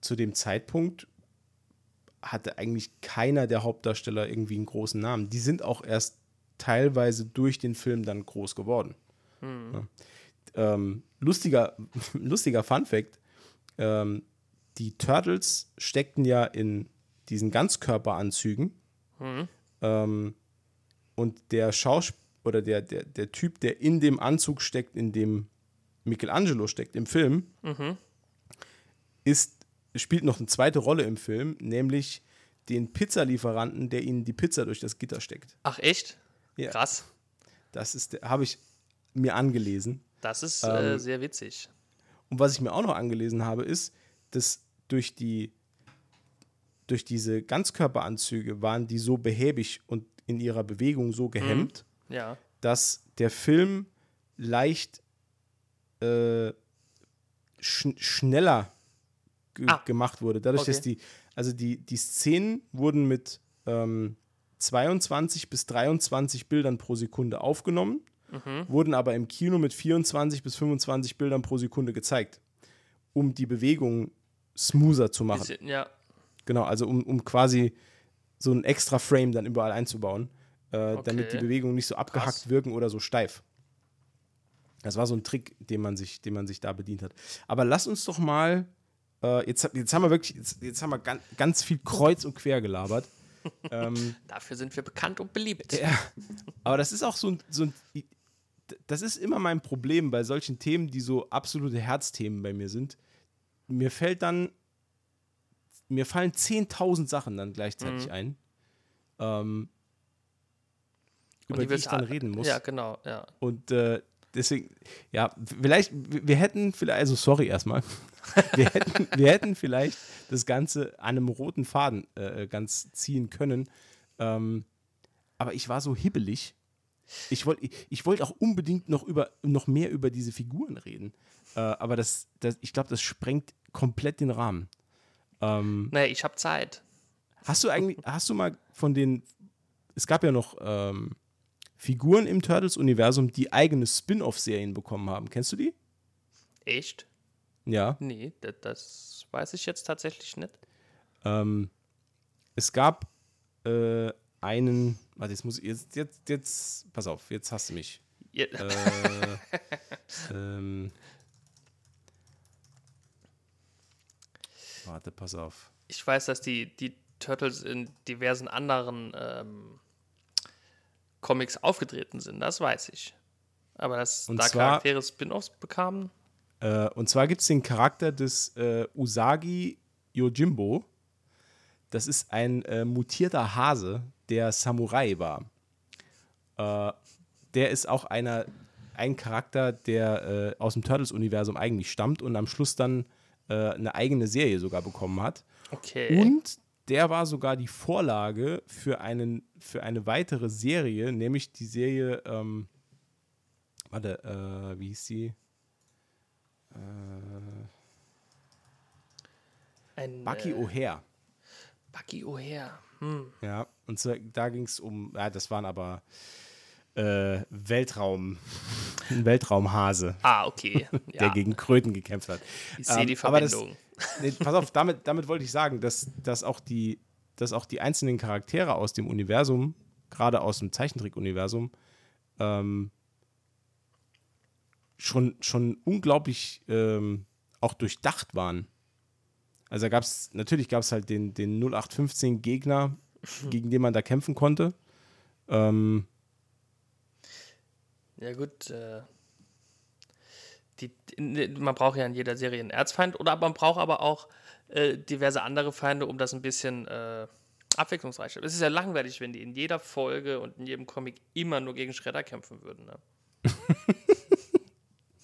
zu dem Zeitpunkt hatte eigentlich keiner der Hauptdarsteller irgendwie einen großen Namen. Die sind auch erst teilweise durch den Film dann groß geworden. Ja. Ähm, lustiger, lustiger Fun Fact: ähm, Die Turtles steckten ja in diesen Ganzkörperanzügen. Ähm, und der Schauspieler oder der, der, der Typ, der in dem Anzug steckt, in dem Michelangelo steckt im Film, ist spielt noch eine zweite Rolle im Film, nämlich den Pizzalieferanten, der ihnen die Pizza durch das Gitter steckt. Ach, echt? Ja. Krass. Das ist, habe ich mir angelesen. Das ist Ähm, äh, sehr witzig. Und was ich mir auch noch angelesen habe, ist, dass durch die durch diese Ganzkörperanzüge waren die so behäbig und in ihrer Bewegung so gehemmt, Ja. dass der Film leicht äh, sch schneller Ah. gemacht wurde. Dadurch, Okay. dass die, also die, die Szenen wurden mit ähm, 22 bis 23 Bildern pro Sekunde aufgenommen, Mhm. wurden aber im Kino mit 24 bis 25 Bildern pro Sekunde gezeigt, um die Bewegung smoother zu machen. Bisschen, ja. Genau, also um, um quasi so ein extra Frame dann überall einzubauen, äh, damit die Okay. Bewegungen nicht so abgehackt Krass. wirken oder so steif. Das war so ein Trick, den man sich, den man sich da bedient hat. Aber lass uns doch mal, äh, jetzt, jetzt haben wir wirklich, jetzt, jetzt haben wir ganz, ganz viel kreuz und quer gelabert. ähm, Dafür sind wir bekannt und beliebt. ja, aber das ist auch so ein, so ein, das ist immer mein Problem bei solchen Themen, die so absolute Herzthemen bei mir sind. Mir fällt dann, mir fallen 10.000 Sachen dann gleichzeitig Mhm. ein, ähm, über die, willst ich dann reden muss. Ja, genau, ja. Und äh, deswegen, ja, vielleicht, wir hätten vielleicht, also sorry erstmal, wir hätten, wir hätten vielleicht das Ganze an einem roten Faden äh, ganz ziehen können. Ähm, aber ich war so hibbelig. Ich wollte ich wollt auch unbedingt noch, über, noch mehr über diese Figuren reden. Äh, aber das, das, ich glaube, das sprengt komplett den Rahmen. Ähm, Nee, ich habe Zeit. Hast du eigentlich, hast du mal von den, es gab ja noch ähm, Figuren im Turtles-Universum, die eigene Spin-off-Serien bekommen haben. Kennst du die? Echt? Ja. Nee, das, das weiß ich jetzt tatsächlich nicht. Ähm, es gab äh, einen, warte, jetzt muss ich, jetzt, jetzt, jetzt, pass auf, jetzt hast du mich. Ja, Äh, ähm, warte, pass auf. Ich weiß, dass die, die Turtles in diversen anderen ähm, Comics aufgetreten sind, das weiß ich. Aber dass Und da zwar- Charaktere Spin-offs bekamen, Äh, und zwar gibt es den Charakter des äh, Usagi Yojimbo. Das ist ein äh, mutierter Hase, der Samurai war. Äh, der ist auch einer, ein Charakter, der äh, aus dem Turtles-Universum eigentlich stammt und am Schluss dann äh, eine eigene Serie sogar bekommen hat. okay. Und der war sogar die Vorlage für, einen, für eine weitere Serie, nämlich die Serie, ähm, warte, äh, wie hieß sie? Ein, Bucky äh, O'Hare. Bucky O'Hare. Hm. Ja, und zwar, da ging es um, ja, das waren aber äh, Weltraum, ein Weltraumhase, Ah, okay. der Ja, gegen Kröten gekämpft hat. ich sehe Ähm, die aber das- Verbindung. Nee, pass auf, damit, damit wollte ich sagen, dass, dass, auch die, dass auch die einzelnen Charaktere aus dem Universum, gerade aus dem Zeichentrick-Universum, ähm, schon, schon unglaublich ähm, auch durchdacht waren. Also gab es, natürlich gab es halt den, den 0815 Gegner, gegen den man da kämpfen konnte. Ähm, Ja, gut. Äh, die, man braucht ja in jeder Serie einen Erzfeind, oder man braucht aber auch äh, diverse andere Feinde, um das ein bisschen äh, abwechslungsreich zu Es ist ja langweilig, wenn die in jeder Folge und in jedem Comic immer nur gegen Schredder kämpfen würden. Ne?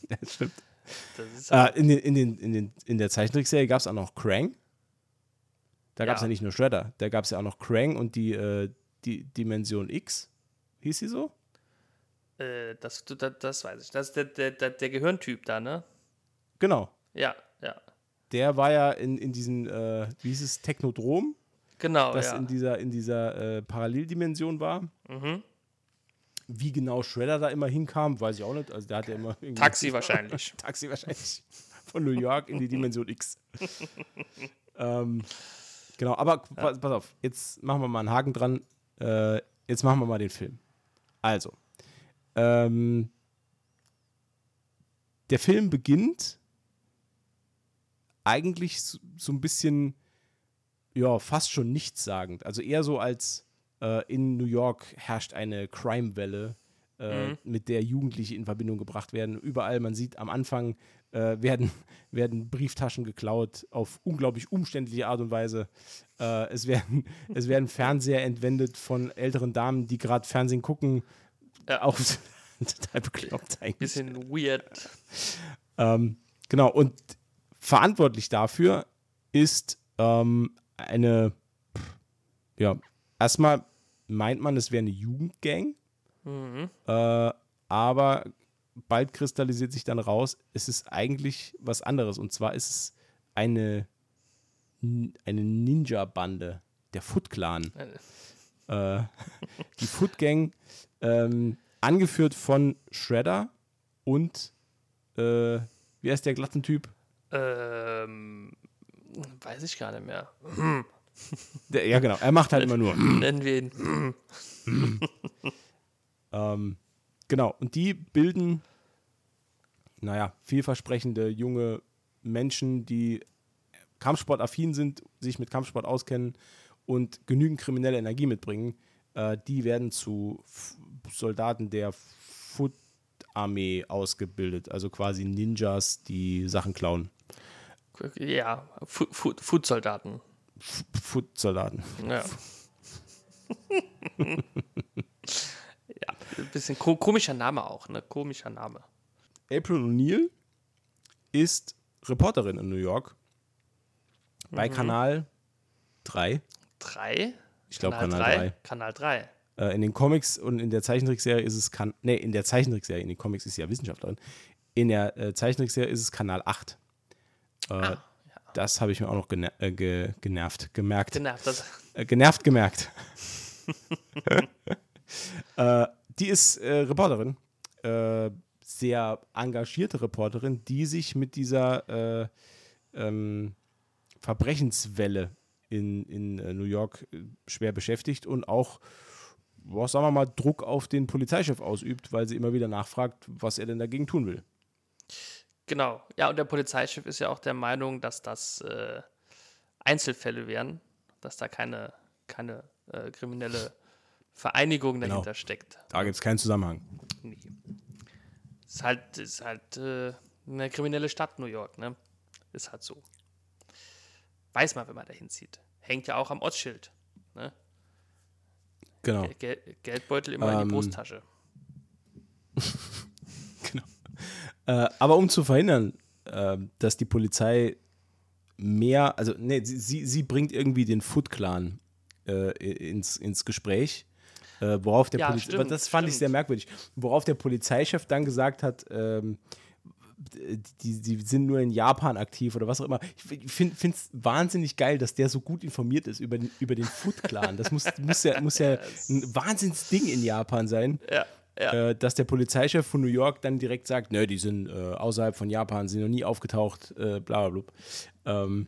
ja, stimmt. Ist Äh, in, den, in, den, in, den, in der Zeichentrickserie gab es auch noch Krang. Da gab es Ja. ja nicht nur Shredder, da gab es ja auch noch Krang und die, äh, die Dimension X. Hieß sie so? Äh, das, das, das weiß ich. Das ist der, der, der, Gehirntyp da, ne? Genau. Ja, ja. Der war ja in, in diesem, äh, wie hieß es, Technodrom, Genau, das ja. in dieser, in dieser äh, Paralleldimension war. Mhm. Wie genau Shredder da immer hinkam, weiß ich auch nicht. Also der hatte immer irgendwie Taxi wahrscheinlich. Taxi wahrscheinlich von New York in die Dimension X. ähm, genau, aber pass, pass auf, jetzt machen wir mal einen Haken dran. Äh, jetzt machen wir mal den Film. Also, ähm, der Film beginnt eigentlich so, so ein bisschen, ja, fast schon nichtssagend. Also eher so als äh, in New York herrscht eine Crime-Welle. äh, Mhm. mit der Jugendliche in Verbindung gebracht werden. Überall, man sieht am Anfang, äh, werden, werden Brieftaschen geklaut auf unglaublich umständliche Art und Weise. Äh, es, werden, es werden Fernseher entwendet von älteren Damen, die gerade Fernsehen gucken. Ja. Auch total bekloppt eigentlich. Bisschen weird. Ähm, genau, und verantwortlich dafür ist ähm, eine, ja, erstmal meint man, es wäre eine Jugendgang, Mhm. äh, aber bald kristallisiert sich dann raus, es ist eigentlich was anderes. Und zwar ist es eine, eine Ninja-Bande, der Foot Clan. Äh, die Foot Gang, ähm, angeführt von Shredder und, äh, wie heißt der glatten Typ? Ähm, weiß ich gar nicht mehr. Der, ja, genau. Er macht halt immer nur. Nennen wir ihn. Ähm, genau. Und die bilden, naja, vielversprechende junge Menschen, die Kampfsportaffin sind, sich mit Kampfsport auskennen und genügend kriminelle Energie mitbringen. Äh, die werden zu F Soldaten der Foot-Armee ausgebildet. Also quasi Ninjas, die Sachen klauen. Ja, Fu- Fu- Food-Soldaten. F Foot-Soldaten. Ja. ja, ein bisschen ko komischer Name auch, ne? Komischer Name. April O'Neil ist Reporterin in New York bei Kanal 3. Drei? Ich glaube, Kanal drei? 3. Kanal 3. Äh, in den Comics und in der Zeichentrickserie ist es kan nee, in der Zeichentrickserie, in den Comics ist sie ja Wissenschaftlerin. In der äh, Zeichentrickserie ist es Kanal 8. Äh, Ah, ja. Das habe ich mir auch noch gener äh, ge genervt, gemerkt. Genervt, das, Äh, genervt gemerkt. äh, die ist Reporterin, sehr engagierte Reporterin, die sich mit dieser äh, ähm, Verbrechenswelle in, in äh, New York äh, schwer beschäftigt und auch, was sagen wir mal, Druck auf den Polizeichef ausübt, weil sie immer wieder nachfragt, was er denn dagegen tun will. genau. Ja, und der Polizeichef ist ja auch der Meinung, dass das äh, Einzelfälle wären, dass da keine, keine äh, kriminelle Vereinigung Genau. dahinter steckt. Da gibt es keinen Zusammenhang. Nee. Ist halt, ist halt äh, eine kriminelle Stadt, New York, ne? Ist halt so. Weiß man, wenn man da hinzieht. Hängt ja auch am Ortsschild. Ne? Genau. Gel Geldbeutel immer in Ähm, die Brusttasche. Äh, aber um zu verhindern, äh, dass die Polizei mehr, also nee, sie, sie, bringt irgendwie den Foot Clan äh, ins, ins Gespräch. Äh, worauf der Ja, Poliz stimmt, das fand ich stimmt. sehr merkwürdig. Worauf der Polizeichef dann gesagt hat, ähm, die, die sind nur in Japan aktiv oder was auch immer. Ich finde es wahnsinnig geil, dass der so gut informiert ist über den, über den Foot Clan. Das muss, muss, ja, muss ja ein Wahnsinnsding in Japan sein Ja, ja. äh, dass der Polizeichef von New York dann direkt sagt, nö, die sind äh, außerhalb von Japan, sind noch nie aufgetaucht, äh, bla bla bla. Ähm,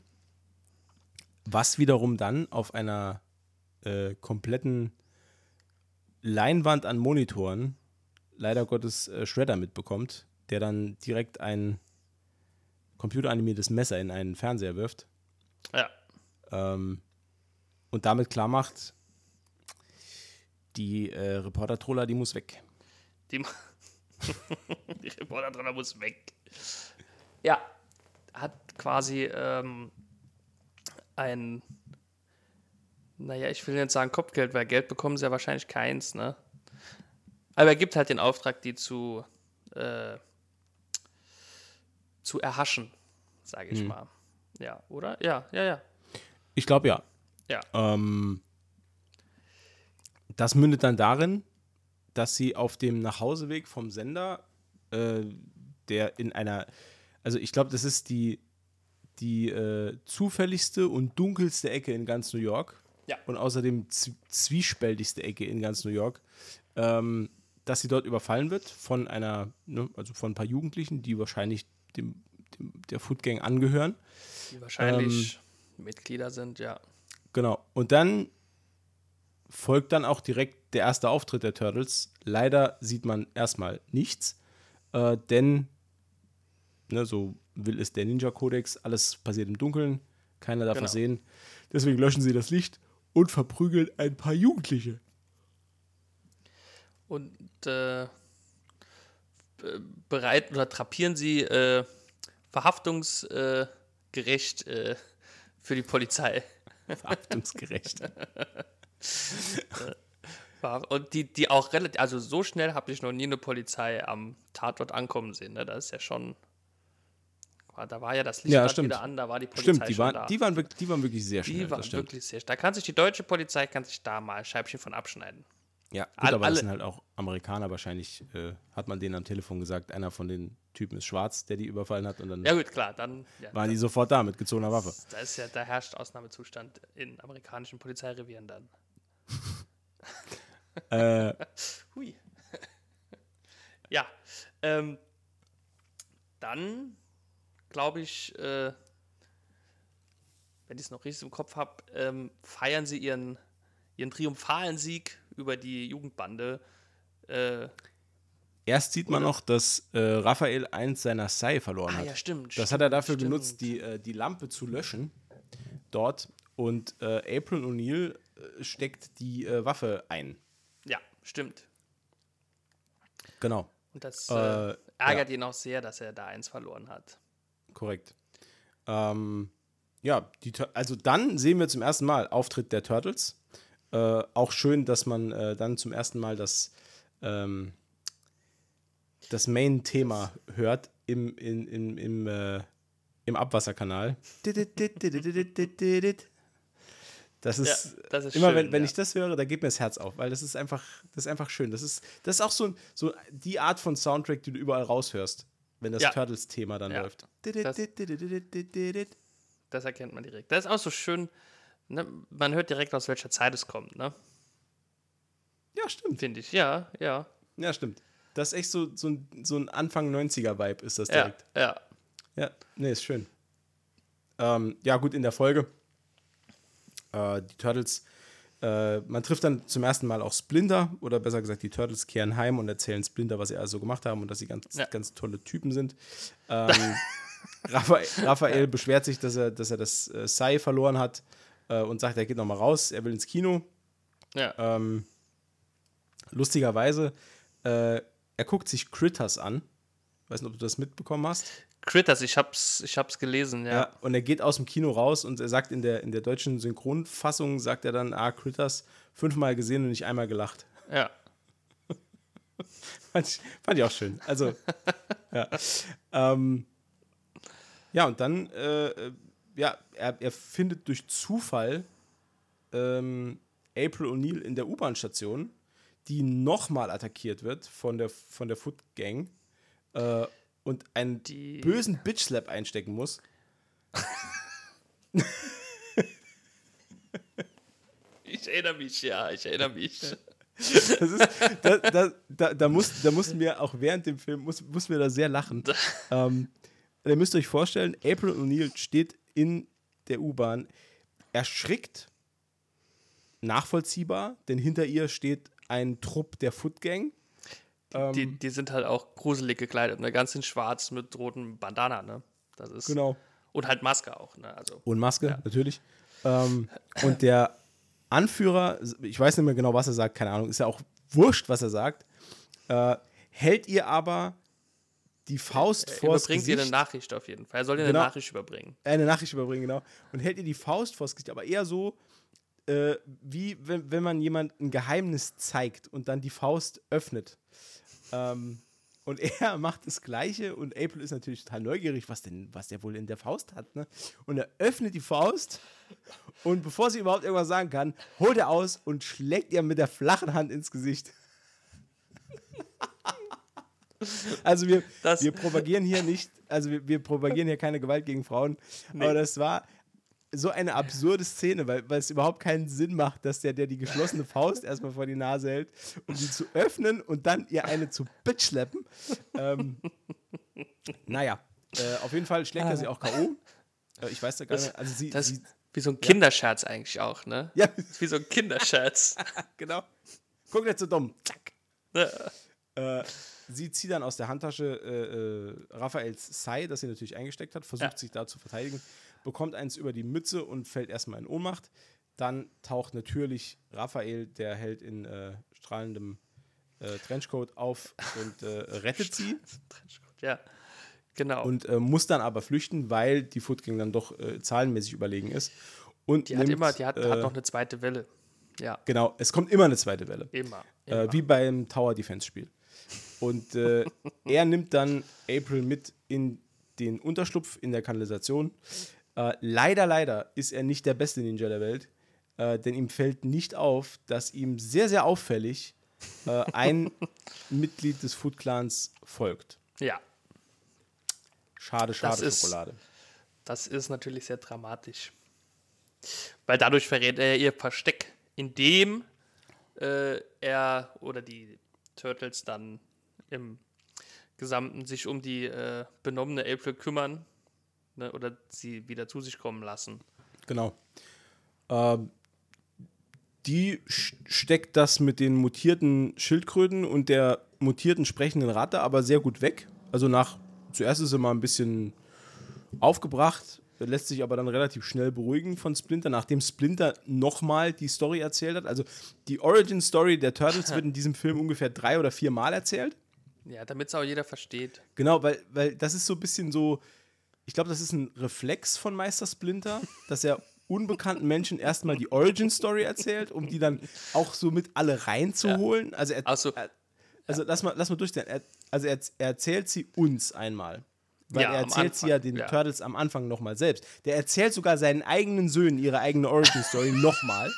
was wiederum dann auf einer äh, kompletten Leinwand an Monitoren leider Gottes äh, Shredder mitbekommt, der dann direkt ein computeranimiertes Messer in einen Fernseher wirft ja. ähm, und damit klar macht, die äh, Reporter-Troller, die muss weg. Die, die Reporter drin muss weg. Ja, hat quasi ähm, ein, naja, ich will nicht sagen Kopfgeld, weil Geld bekommen sie ja wahrscheinlich keins, ne? Aber er gibt halt den Auftrag, die zu, äh, zu erhaschen, sage ich mal. Ja, oder? Ja, ja, ja. Ich glaube ja. Ja. Ähm, das mündet dann darin, dass sie auf dem Nachhauseweg vom Sender, äh, der in einer, also ich glaube, das ist die, die äh, zufälligste und dunkelste Ecke in ganz New York. Ja. Und außerdem zwiespältigste Ecke in ganz New York, ähm, dass sie dort überfallen wird von einer, ne, also von ein paar Jugendlichen, die wahrscheinlich dem, dem der Food Gang angehören. Die wahrscheinlich Mitglieder sind, ja. Genau. Und dann folgt dann auch direkt der erste Auftritt der Turtles. Leider sieht man erstmal nichts, äh, denn ne, so will es der Ninja-Kodex, alles passiert im Dunkeln, keiner darf Genau. was sehen. Deswegen löschen sie das Licht und verprügeln ein paar Jugendliche. Und äh, äh, bereiten oder trapieren sie äh, verhaftungsgerecht äh, für die Polizei. Verhaftungsgerecht. Und die, die auch relativ, also so schnell habe ich noch nie eine Polizei am Tatort ankommen sehen. Ne? Das ist ja schon. Da war ja das Licht Ja, wieder an, da war die Polizei Stimmt, die schon waren, da. die, waren wirklich, die waren wirklich sehr schnell. Die waren wirklich sehr. Da kann sich die deutsche Polizei kann sich da mal ein Scheibchen von abschneiden. Ja, gut, All- aber das sind halt auch Amerikaner wahrscheinlich, äh, hat man denen am Telefon gesagt, einer von den Typen ist schwarz, der die überfallen hat und dann Ja gut, klar, dann ja, waren die sofort da mit gezogener Waffe. da ist ja, da herrscht Ausnahmezustand in amerikanischen Polizeirevieren dann. Äh, Hui. ja, ähm, dann glaube ich, äh, wenn ich es noch richtig im Kopf habe, ähm, feiern sie ihren, ihren triumphalen Sieg über die Jugendbande. Äh, erst sieht man Oder- noch, dass äh, Raphael eins seiner Sai verloren ah hat. ja, stimmt. Das hat er dafür stimmt. genutzt, die, äh, die Lampe zu löschen dort. Und äh, April O'Neil äh, steckt die äh, Waffe ein. Ja, stimmt. Genau, Und das Äh, ärgert ihn auch sehr, dass er da eins verloren hat. korrekt. Ähm, ja, die, also dann sehen wir zum ersten Mal Auftritt der Turtles. Äh, auch schön, dass man äh, dann zum ersten Mal das, ähm, das Main-Thema hört im, in, in, im, äh, im Abwasserkanal. Das ist, Ja, das ist immer, schön, wenn, wenn ja. ich das höre, da geht mir das Herz auf, weil das ist einfach, das ist einfach schön. Das ist, das ist auch so, so die Art von Soundtrack, die du überall raushörst, wenn das Ja. Turtles-Thema dann läuft. Das erkennt man direkt. Das ist auch so schön. Ne? Man hört direkt, aus welcher Zeit es kommt, ne? Ja, stimmt. Finde ich. Ja, ja. Ja, stimmt. Das ist echt so, so, ein, so ein Anfang 90er-Vibe ist das Ja, direkt. ja. Ja, nee, ist schön. Ähm, ja, gut, in der Folge. Äh, die Turtles, äh, man trifft dann zum ersten Mal auch Splinter, oder besser gesagt, die Turtles kehren heim und erzählen Splinter, was sie also gemacht haben und dass sie ganz, Ja. ganz tolle Typen sind. Ähm, Raphael, Raphael beschwert sich, dass er, dass er das äh, Sai verloren hat äh, und sagt, er geht nochmal raus, er will ins Kino. ja. Ähm, lustigerweise, äh, er guckt sich Critters an. Weiß nicht, ob du das mitbekommen hast. Critters, ich hab's, ich hab's gelesen, ja. Ja. Und er geht aus dem Kino raus und er sagt in der, in der deutschen Synchronfassung, sagt er dann, ah, Critters, fünfmal gesehen und nicht einmal gelacht. Ja. Fand ich, fand ich auch schön. Also, ja. Ähm, ja, und dann, äh, äh, ja, er, er findet durch Zufall ähm, April O'Neil in der U-Bahn-Station, die nochmal attackiert wird von der, von der Foot Gang äh, und einen Die- bösen Bitch-Slap einstecken muss. Ich erinnere mich, ja, ich erinnere mich. Das ist, da, da, da, da, muss, da mussten wir auch während dem Film, muss, mussten wir da sehr lachen. ähm, ihr müsst euch vorstellen, April O'Neil steht in der U-Bahn, erschrickt, nachvollziehbar, denn hinter ihr steht ein Trupp der Foot Gang. Ähm, Die, die sind halt auch gruselig gekleidet, ne? Ganz in schwarz mit rotem Bandana, ne? Das ist. genau. Und halt Maske auch, ne? Also. Und Maske, Ja. natürlich. Ähm, und der Anführer, ich weiß nicht mehr genau, was er sagt, keine Ahnung, ist ja auch wurscht, was er sagt, äh, hält ihr aber die Faust vor Überbringt dir eine Nachricht auf jeden Fall. Er soll dir Genau. eine Nachricht überbringen. eine Nachricht überbringen, genau. Und hält ihr die Faust vors Gesicht, aber eher so, äh, wie wenn, wenn man jemand ein Geheimnis zeigt und dann die Faust öffnet. Ähm, und er macht das Gleiche und April ist natürlich total neugierig, was denn, was der wohl in der Faust hat. Ne? Und er öffnet die Faust und bevor sie überhaupt irgendwas sagen kann, holt er aus und schlägt ihr mit der flachen Hand ins Gesicht. Also wir, Das- wir propagieren hier nicht, also wir, wir propagieren hier keine Gewalt gegen Frauen, aber das war so eine absurde Szene, weil, weil es überhaupt keinen Sinn macht, dass der, der die geschlossene Faust erstmal vor die Nase hält, um die zu öffnen und dann ihr eine zu bitchschleppen. Ähm, naja, äh, auf jeden Fall schlägt er sie auch K.O. Äh, ich weiß da gar nicht, also sie, Das sie ist wie so ein Kinderscherz eigentlich auch, ne? ja, wie so ein Kinderscherz. genau. Guck nicht so dumm. Zack. Ne? Äh, sie zieht dann aus der Handtasche äh, äh, Raphaels Sai, das sie natürlich eingesteckt hat, versucht Ja. sich da zu verteidigen, bekommt eins über die Mütze und fällt erstmal in Ohnmacht. Dann taucht natürlich Raphael, der Held in äh, strahlendem äh, Trenchcoat auf und äh, rettet sie Ja, genau. und äh, muss dann aber flüchten, weil die Foot Gang dann doch äh, zahlenmäßig überlegen ist. Und die hat nimmt, immer, die hat, äh, hat noch eine zweite Welle. Ja, Genau, es kommt immer eine zweite Welle. immer. Äh, immer. wie beim Tower Defense Spiel. Und äh, er nimmt dann April mit in den Unterschlupf in der Kanalisation. Äh, leider, leider ist er nicht der beste Ninja der Welt, äh, denn ihm fällt nicht auf, dass ihm sehr, sehr auffällig äh, ein Mitglied des Foot Clans folgt. ja, Schade, schade ist- Schokolade. das ist natürlich sehr dramatisch. Weil dadurch verrät er ihr Versteck, in dem äh, er oder die Turtles dann im Gesamten sich um die äh, benommene April kümmern ne, oder sie wieder zu sich kommen lassen. Genau. Ähm, die steckt das mit den mutierten Schildkröten und der mutierten sprechenden Ratte aber sehr gut weg. Also nach, zuerst ist sie mal ein bisschen aufgebracht, lässt sich aber dann relativ schnell beruhigen von Splinter, nachdem Splinter nochmal die Story erzählt hat. Also die Origin-Story der Turtles wird in diesem Film ungefähr drei oder vier Mal erzählt. Ja, damit es auch jeder versteht. Genau, weil, weil das ist so ein bisschen so, ich glaube, das ist ein Reflex von Meister Splinter, dass er unbekannten Menschen erstmal die Origin-Story erzählt, um die dann auch so mit alle reinzuholen. Also, er, Ach so. er, also lass, mal, lass mal durchstellen. Er, also er, er erzählt sie uns einmal. Weil Ja, er erzählt sie ja den ja. Turtles am Anfang nochmal selbst. Der erzählt sogar seinen eigenen Söhnen ihre eigene Origin-Story nochmal.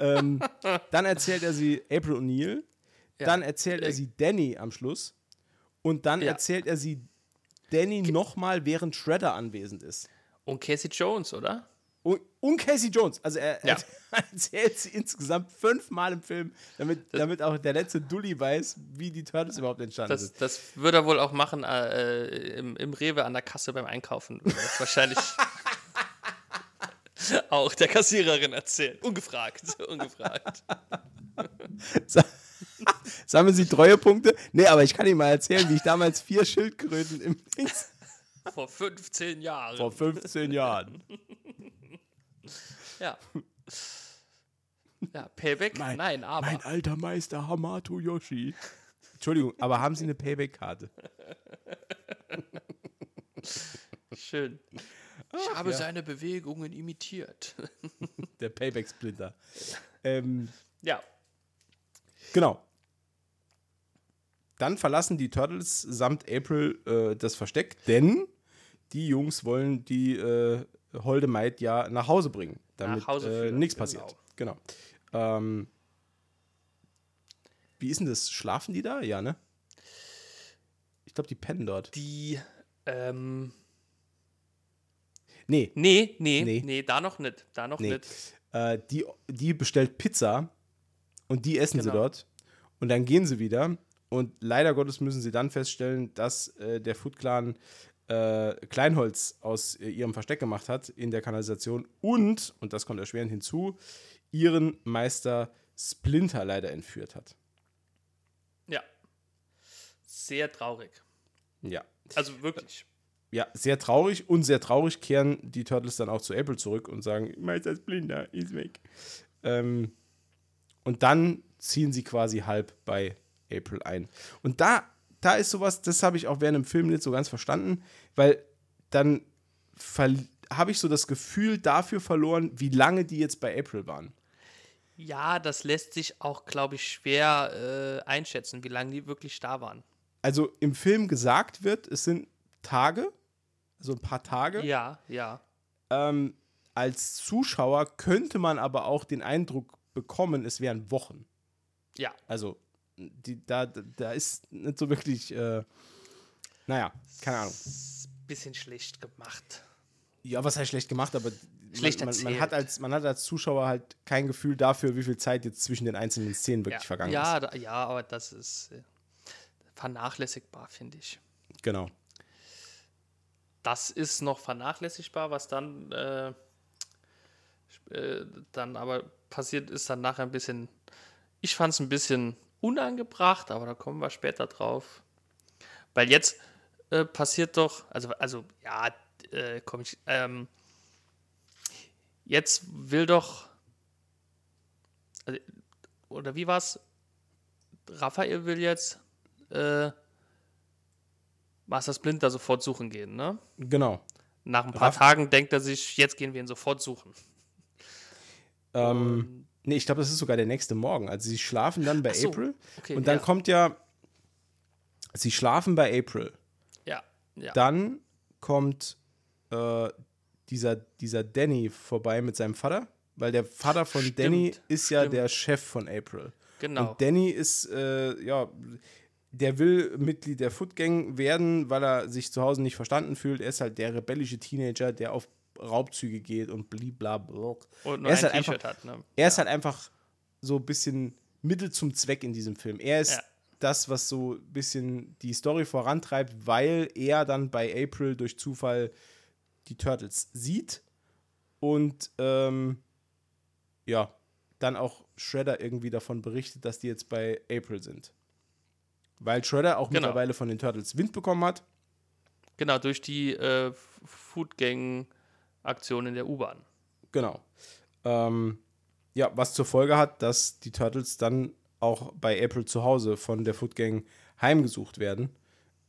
Ähm, dann erzählt er sie April O'Neil. Dann erzählt er sie Danny am Schluss. Und dann Ja. erzählt er sie Danny nochmal, während Shredder anwesend ist. Und Casey Jones, oder? Und, und Casey Jones. Also er, Ja. er erzählt sie insgesamt fünfmal im Film, damit, damit auch der letzte Dulli weiß, wie die Turtles überhaupt entstanden Das, sind. das würde er wohl auch machen äh, im, im Rewe an der Kasse beim Einkaufen. Wahrscheinlich auch der Kassiererin erzählen. Ungefragt. Ungefragt. Sa- Sammeln Sie Treuepunkte? Nee, aber ich kann Ihnen mal erzählen, wie ich damals vier Schildkröten im Dings Vor 15 Jahren. vor 15 Jahren. ja. Ja, Payback? Mein- Nein, aber. Mein alter Meister Hamato Yoshi. Entschuldigung, aber haben Sie eine Payback-Karte? Schön. Ich habe seine Bewegungen imitiert. Der Payback-Splinter. Ähm, ja. Genau. Dann verlassen die Turtles samt April äh, das Versteck, denn die Jungs wollen die äh, Holde Maid ja nach Hause bringen, damit Nach Hause äh, nichts genau. passiert. Genau. Ähm, wie ist denn das? Schlafen die da? Ja, ne? Ich glaube, die pennen dort. Die, ähm, Nee, nee, nee, Nee. nee, da noch nicht. Da noch nee. nicht. Äh, die, die bestellt Pizza und die essen sie Genau. dort. Und dann gehen sie wieder. Und leider Gottes müssen sie dann feststellen, dass äh, der Foot Clan äh, Kleinholz aus äh, ihrem Versteck gemacht hat in der Kanalisation und, und das kommt erschwerend hinzu, ihren Meister Splinter leider entführt hat. Ja. Sehr traurig. Ja. Also wirklich. Ja, sehr traurig und sehr traurig kehren die Turtles dann auch zu April zurück und sagen, Meister Splinter ist weg. Ähm, und dann ziehen sie quasi halb bei April ein. Und da, da ist sowas, das habe ich auch während dem Film nicht so ganz verstanden, weil dann habe ich so das Gefühl dafür verloren, wie lange die jetzt bei April waren. Ja, das lässt sich auch, glaube ich, schwer äh, einschätzen, wie lange die wirklich da waren. Also im Film gesagt wird, es sind Tage, also ein paar Tage. Ja, ja. Ähm, als Zuschauer könnte man aber auch den Eindruck bekommen, es wären Wochen. Ja. Also, die, da, da ist nicht so wirklich, äh, naja, keine Ahnung. Bisschen schlecht gemacht. Ja, was heißt schlecht gemacht, aber Schlecht man, man, hat als, man hat als Zuschauer halt kein Gefühl dafür, wie viel Zeit jetzt zwischen den einzelnen Szenen wirklich ja. vergangen ja, ist. da, ja, aber das ist äh, vernachlässigbar, finde ich. Genau. Das ist noch vernachlässigbar, was dann, äh, äh, dann aber passiert ist, dann nachher ein bisschen. Ich fand es ein bisschen unangebracht, aber da kommen wir später drauf. Weil jetzt äh, passiert doch, also, also ja, äh, komm ich, ähm, jetzt will doch, also, oder wie war's? Raphael will jetzt äh, Master Splinter sofort suchen gehen, ne? Genau. Nach ein paar Raph- Tagen denkt er sich, jetzt gehen wir ihn sofort suchen. Ähm, nee, ich glaube, das ist sogar der nächste Morgen. Also sie schlafen dann bei so, April. okay, und dann ja. kommt ja, sie schlafen bei April. Ja, ja. Dann kommt äh, dieser, dieser Danny vorbei mit seinem Vater, weil der Vater von Stimmt, Danny ist ja stimmt. der Chef von April. genau. Und Danny ist, äh, ja, der will Mitglied der Foot Gang werden, weil er sich zu Hause nicht verstanden fühlt. Er ist halt der rebellische Teenager, der auf Raubzüge geht und blablabla. Und nur er ist halt einfach- hat, ne? Er ist halt einfach so ein bisschen Mittel zum Zweck in diesem Film. Er ist Ja. das, was so ein bisschen die Story vorantreibt, weil er dann bei April durch Zufall die Turtles sieht und ähm, ja, dann auch Shredder irgendwie davon berichtet, dass die jetzt bei April sind. Weil Shredder auch Genau. mittlerweile von den Turtles Wind bekommen hat. Genau, durch die äh, Food Gang-Aktion in der U-Bahn. Genau. Ähm, ja, was zur Folge hat, dass die Turtles dann auch bei April zu Hause von der Foot Gang heimgesucht werden.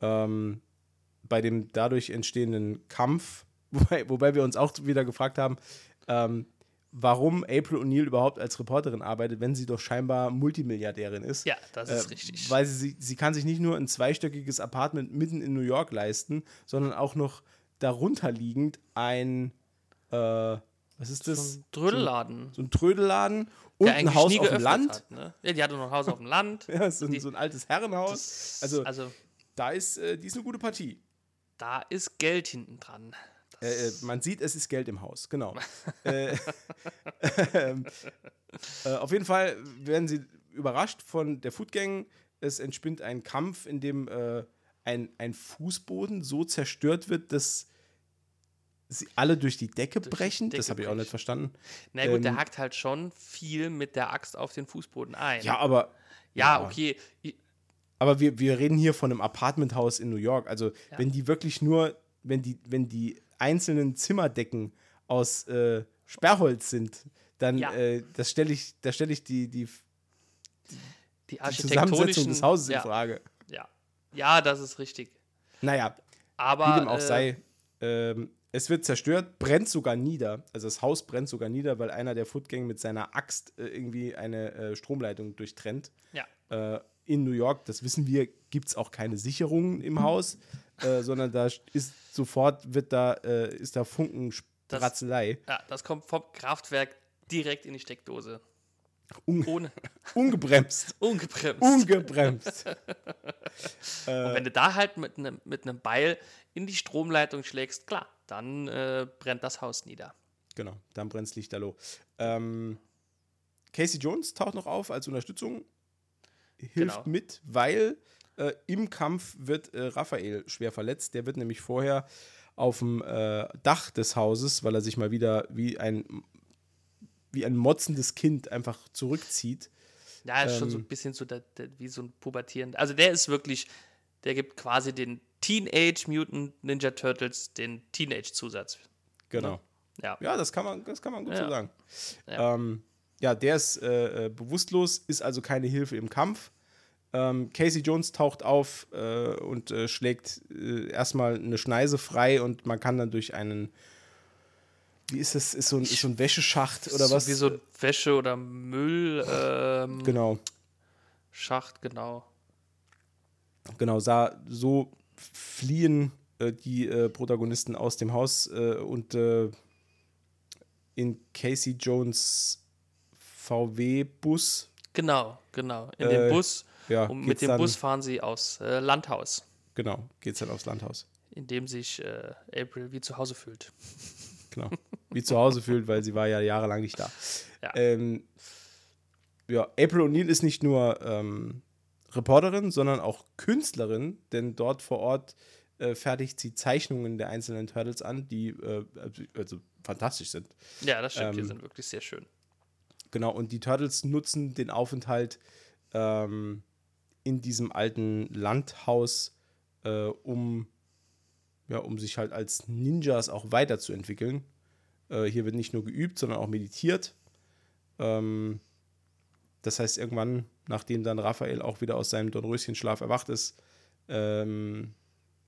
Ähm, bei dem dadurch entstehenden Kampf, wobei, wobei wir uns auch wieder gefragt haben, ähm, warum April O'Neil überhaupt als Reporterin arbeitet, wenn sie doch scheinbar Multimilliardärin ist. Ja, das ist Äh, richtig. Weil sie, sie kann sich nicht nur ein zweistöckiges Apartment mitten in New York leisten, sondern auch noch darunter liegend ein, äh, was ist das? so ein Drödelladen. So ein Trödelladen und ein Haus auf dem Land. Hat, ne? Ja, die hatte noch ein Haus auf dem Land. Ja, so, ein, Die- so ein altes Herrenhaus. Also, also da ist, äh, die ist eine gute Partie. da ist Geld hinten dran. Äh, äh, man sieht, es ist Geld im Haus, genau. äh, ähm, äh, auf jeden Fall werden sie überrascht von der Food Gang. Es entspinnt ein Kampf, in dem äh, ein, ein Fußboden so zerstört wird, dass sie alle durch die Decke die brechen. das Decke habe ich auch nicht verstanden. Na gut, Ähm, der hackt halt schon viel mit der Axt auf den Fußboden ein. Ja, aber ja, ja. okay. Aber wir, wir reden hier von einem Apartmenthaus in New York. Also, wenn die wirklich nur, wenn die, wenn die einzelnen Zimmerdecken aus äh, Sperrholz sind, dann Ja. äh, das stelle ich, da stelle ich die, die, Die die Zusammensetzung des Hauses ja, in Frage. Ja. ja, das ist richtig. Naja, Aber wie dem auch äh, sei, ähm, es wird zerstört, brennt sogar nieder. Also das Haus brennt sogar nieder, weil einer der Foot Gang mit seiner Axt äh, irgendwie eine äh, Stromleitung durchtrennt. Ja. äh, in New York, das wissen wir, gibt es auch keine Sicherungen im Haus, äh, sondern da ist sofort wird da, äh, ist da Funkenspratzelei. ja, das kommt vom Kraftwerk direkt in die Steckdose. Un Ohne ungebremst. ungebremst. ungebremst. Und wenn du da halt mit einem mit einem Beil in die Stromleitung schlägst, klar, dann äh, brennt das Haus nieder. genau, dann brennt Lichterloh. Ähm, Casey Jones taucht noch auf als Unterstützung, hilft Genau. mit, weil äh, im Kampf wird äh, Raphael schwer verletzt. Der wird nämlich vorher auf dem äh, Dach des Hauses, weil er sich mal wieder wie ein wie ein motzendes Kind einfach zurückzieht. Ja, ist schon so Ähm. ein bisschen so der, der, wie so ein pubertierender. Also der ist wirklich, der gibt quasi den Teenage Mutant Ninja Turtles den Teenage-Zusatz. Genau. Ja. Ja, das kann man, das kann man gut so Ja. sagen. Ja. Ähm, ja, der ist äh, äh, bewusstlos, ist also keine Hilfe im Kampf. Ähm, Casey Jones taucht auf äh, und äh, schlägt äh, erstmal eine Schneise frei und man kann dann durch einen, wie ist das, ist so ein, ist so ein Wäscheschacht oder was? Wie so ein Wäsche- oder Müllschacht, ähm, genau, Schacht, genau. genau, sah so fliehen äh, die äh, Protagonisten aus dem Haus äh, und in Casey Jones VW-Bus Genau, genau. In den Bus. ja, und mit dem Bus fahren sie aus Landhaus, Genau, geht's dann aufs Landhaus. in dem sich April wie zu Hause fühlt. Genau. Wie zu Hause fühlt, weil sie war ja jahrelang nicht da. Ja. Ähm, ja, April O'Neil ist nicht nur ähm, Reporterin, sondern auch Künstlerin, denn dort vor Ort äh, fertigt sie Zeichnungen der einzelnen Turtles an, die äh, also fantastisch sind. Ja, das stimmt, die Ähm, sind wirklich sehr schön. Genau, und die Turtles nutzen den Aufenthalt ähm, in diesem alten Landhaus, äh, um, ja, um sich halt als Ninjas auch weiterzuentwickeln. Äh, hier wird nicht nur geübt, sondern auch meditiert. Ähm, das heißt, irgendwann, nachdem dann Raphael auch wieder aus seinem Dornröschenschlaf erwacht ist, ähm,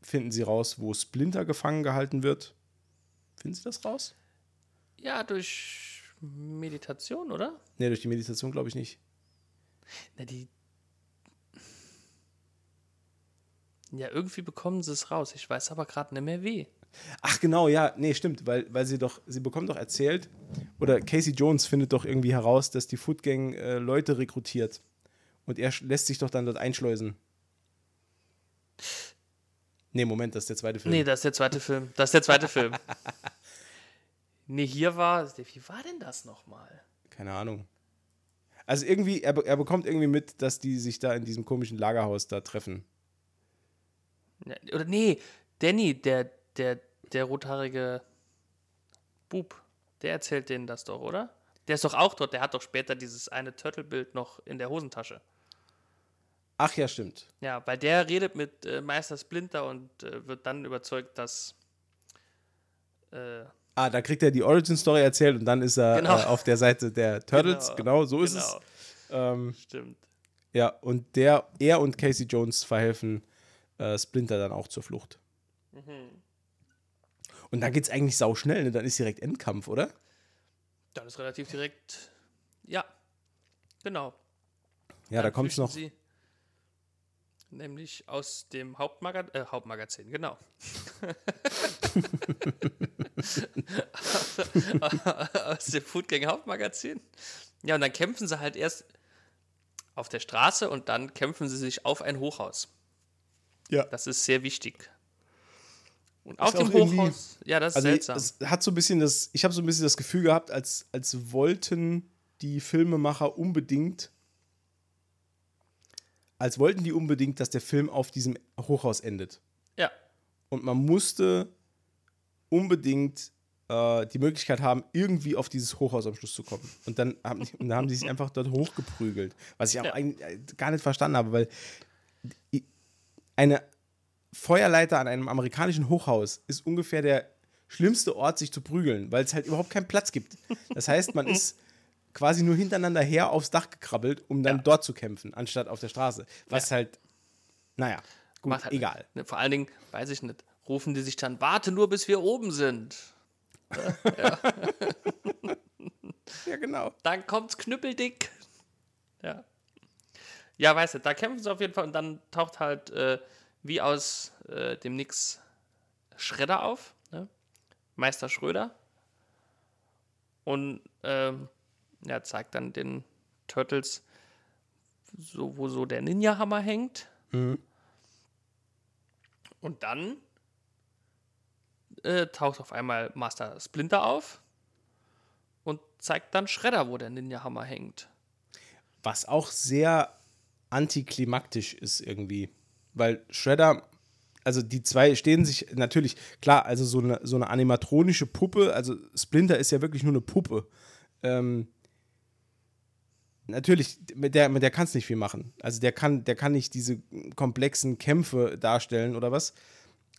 finden sie raus, wo Splinter gefangen gehalten wird. Finden sie das raus? Ja, durch Meditation, oder? Ne, durch die Meditation glaube ich nicht. Na, die. Ja, irgendwie bekommen sie es raus. Ich weiß aber gerade nicht mehr wie. Ach genau, ja, nee, stimmt, weil, weil sie doch, sie bekommt doch erzählt, oder Casey Jones findet doch irgendwie heraus, dass die Foot Gang äh, Leute rekrutiert. Und er lässt sich doch dann dort einschleusen. Nee, Moment, das ist der zweite Film. Nee, das ist der zweite Film. Das ist der zweite Film. Nee, hier war. Wie war denn das nochmal? Keine Ahnung. Also irgendwie, er, er bekommt irgendwie mit, dass die sich da in diesem komischen Lagerhaus da treffen. Ja, Oder nee, Danny, der, der, der rothaarige Bub, der erzählt denen das doch, oder? Der ist doch auch dort, der hat doch später dieses eine Turtle-Bild noch in der Hosentasche. Ach ja, stimmt. Ja, weil der redet mit äh, Meister Splinter und äh, wird dann überzeugt, dass. Äh, Ah, da kriegt er die Origin-Story erzählt und dann ist er Genau. äh, auf der Seite der Turtles. Genau, so ist es. genau, Ähm, Stimmt. ja, und der, er und Casey Jones verhelfen äh, Splinter dann auch zur Flucht. Mhm. Und dann geht's eigentlich sauschnell, ne? Dann ist direkt Endkampf, oder? Dann ist relativ direkt. Ja, genau. Ja, da Dann kommt's flüchten noch. Sie nämlich aus dem Hauptmaga äh, Hauptmagazin, genau. aus dem Foodgang Hauptmagazin. Ja, und dann kämpfen sie halt erst auf der Straße und dann kämpfen sie sich auf ein Hochhaus. Ja. Das ist sehr wichtig. Und auf dem Hochhaus, ja, das ist Also seltsam. es hat so ein bisschen das, ich habe so ein bisschen das Gefühl gehabt, als, als wollten die Filmemacher unbedingt, als wollten die unbedingt, dass der Film auf diesem Hochhaus endet. ja, Und man musste unbedingt äh, die Möglichkeit haben, irgendwie auf dieses Hochhaus am Schluss zu kommen. Und dann haben, die- und dann haben die sich einfach dort hochgeprügelt. Was ich auch Ja. eigentlich äh, gar nicht verstanden habe, weil eine Feuerleiter an einem amerikanischen Hochhaus ist ungefähr der schlimmste Ort, sich zu prügeln, weil es halt überhaupt keinen Platz gibt. Das heißt, man ist quasi nur hintereinander her aufs Dach gekrabbelt, um dann Ja. dort zu kämpfen, anstatt auf der Straße. Was Ja. halt, naja, gut, halt egal. Ne, vor allen Dingen, weiß ich nicht, rufen die sich dann, warte nur, bis wir oben sind. Ja, genau. Dann kommt's knüppeldick. Ja. Ja, weißt du, da kämpfen sie auf jeden Fall und dann taucht halt äh, wie aus äh, dem Nix Schredder auf, ne? Meister Schröder. Und ähm, ja, zeigt dann den Turtles, so, wo so der Ninja-Hammer hängt. Und dann äh, taucht auf einmal Master Splinter auf und zeigt dann Schredder, wo der Ninja-Hammer hängt. Was auch sehr antiklimaktisch ist irgendwie. Weil Shredder, also die zwei stehen sich natürlich, klar, also so eine, so eine animatronische Puppe, also Splinter ist ja wirklich nur eine Puppe. Ähm, natürlich, mit der, mit der kannst nicht viel machen. Also der kann, der kann nicht diese komplexen Kämpfe darstellen oder was.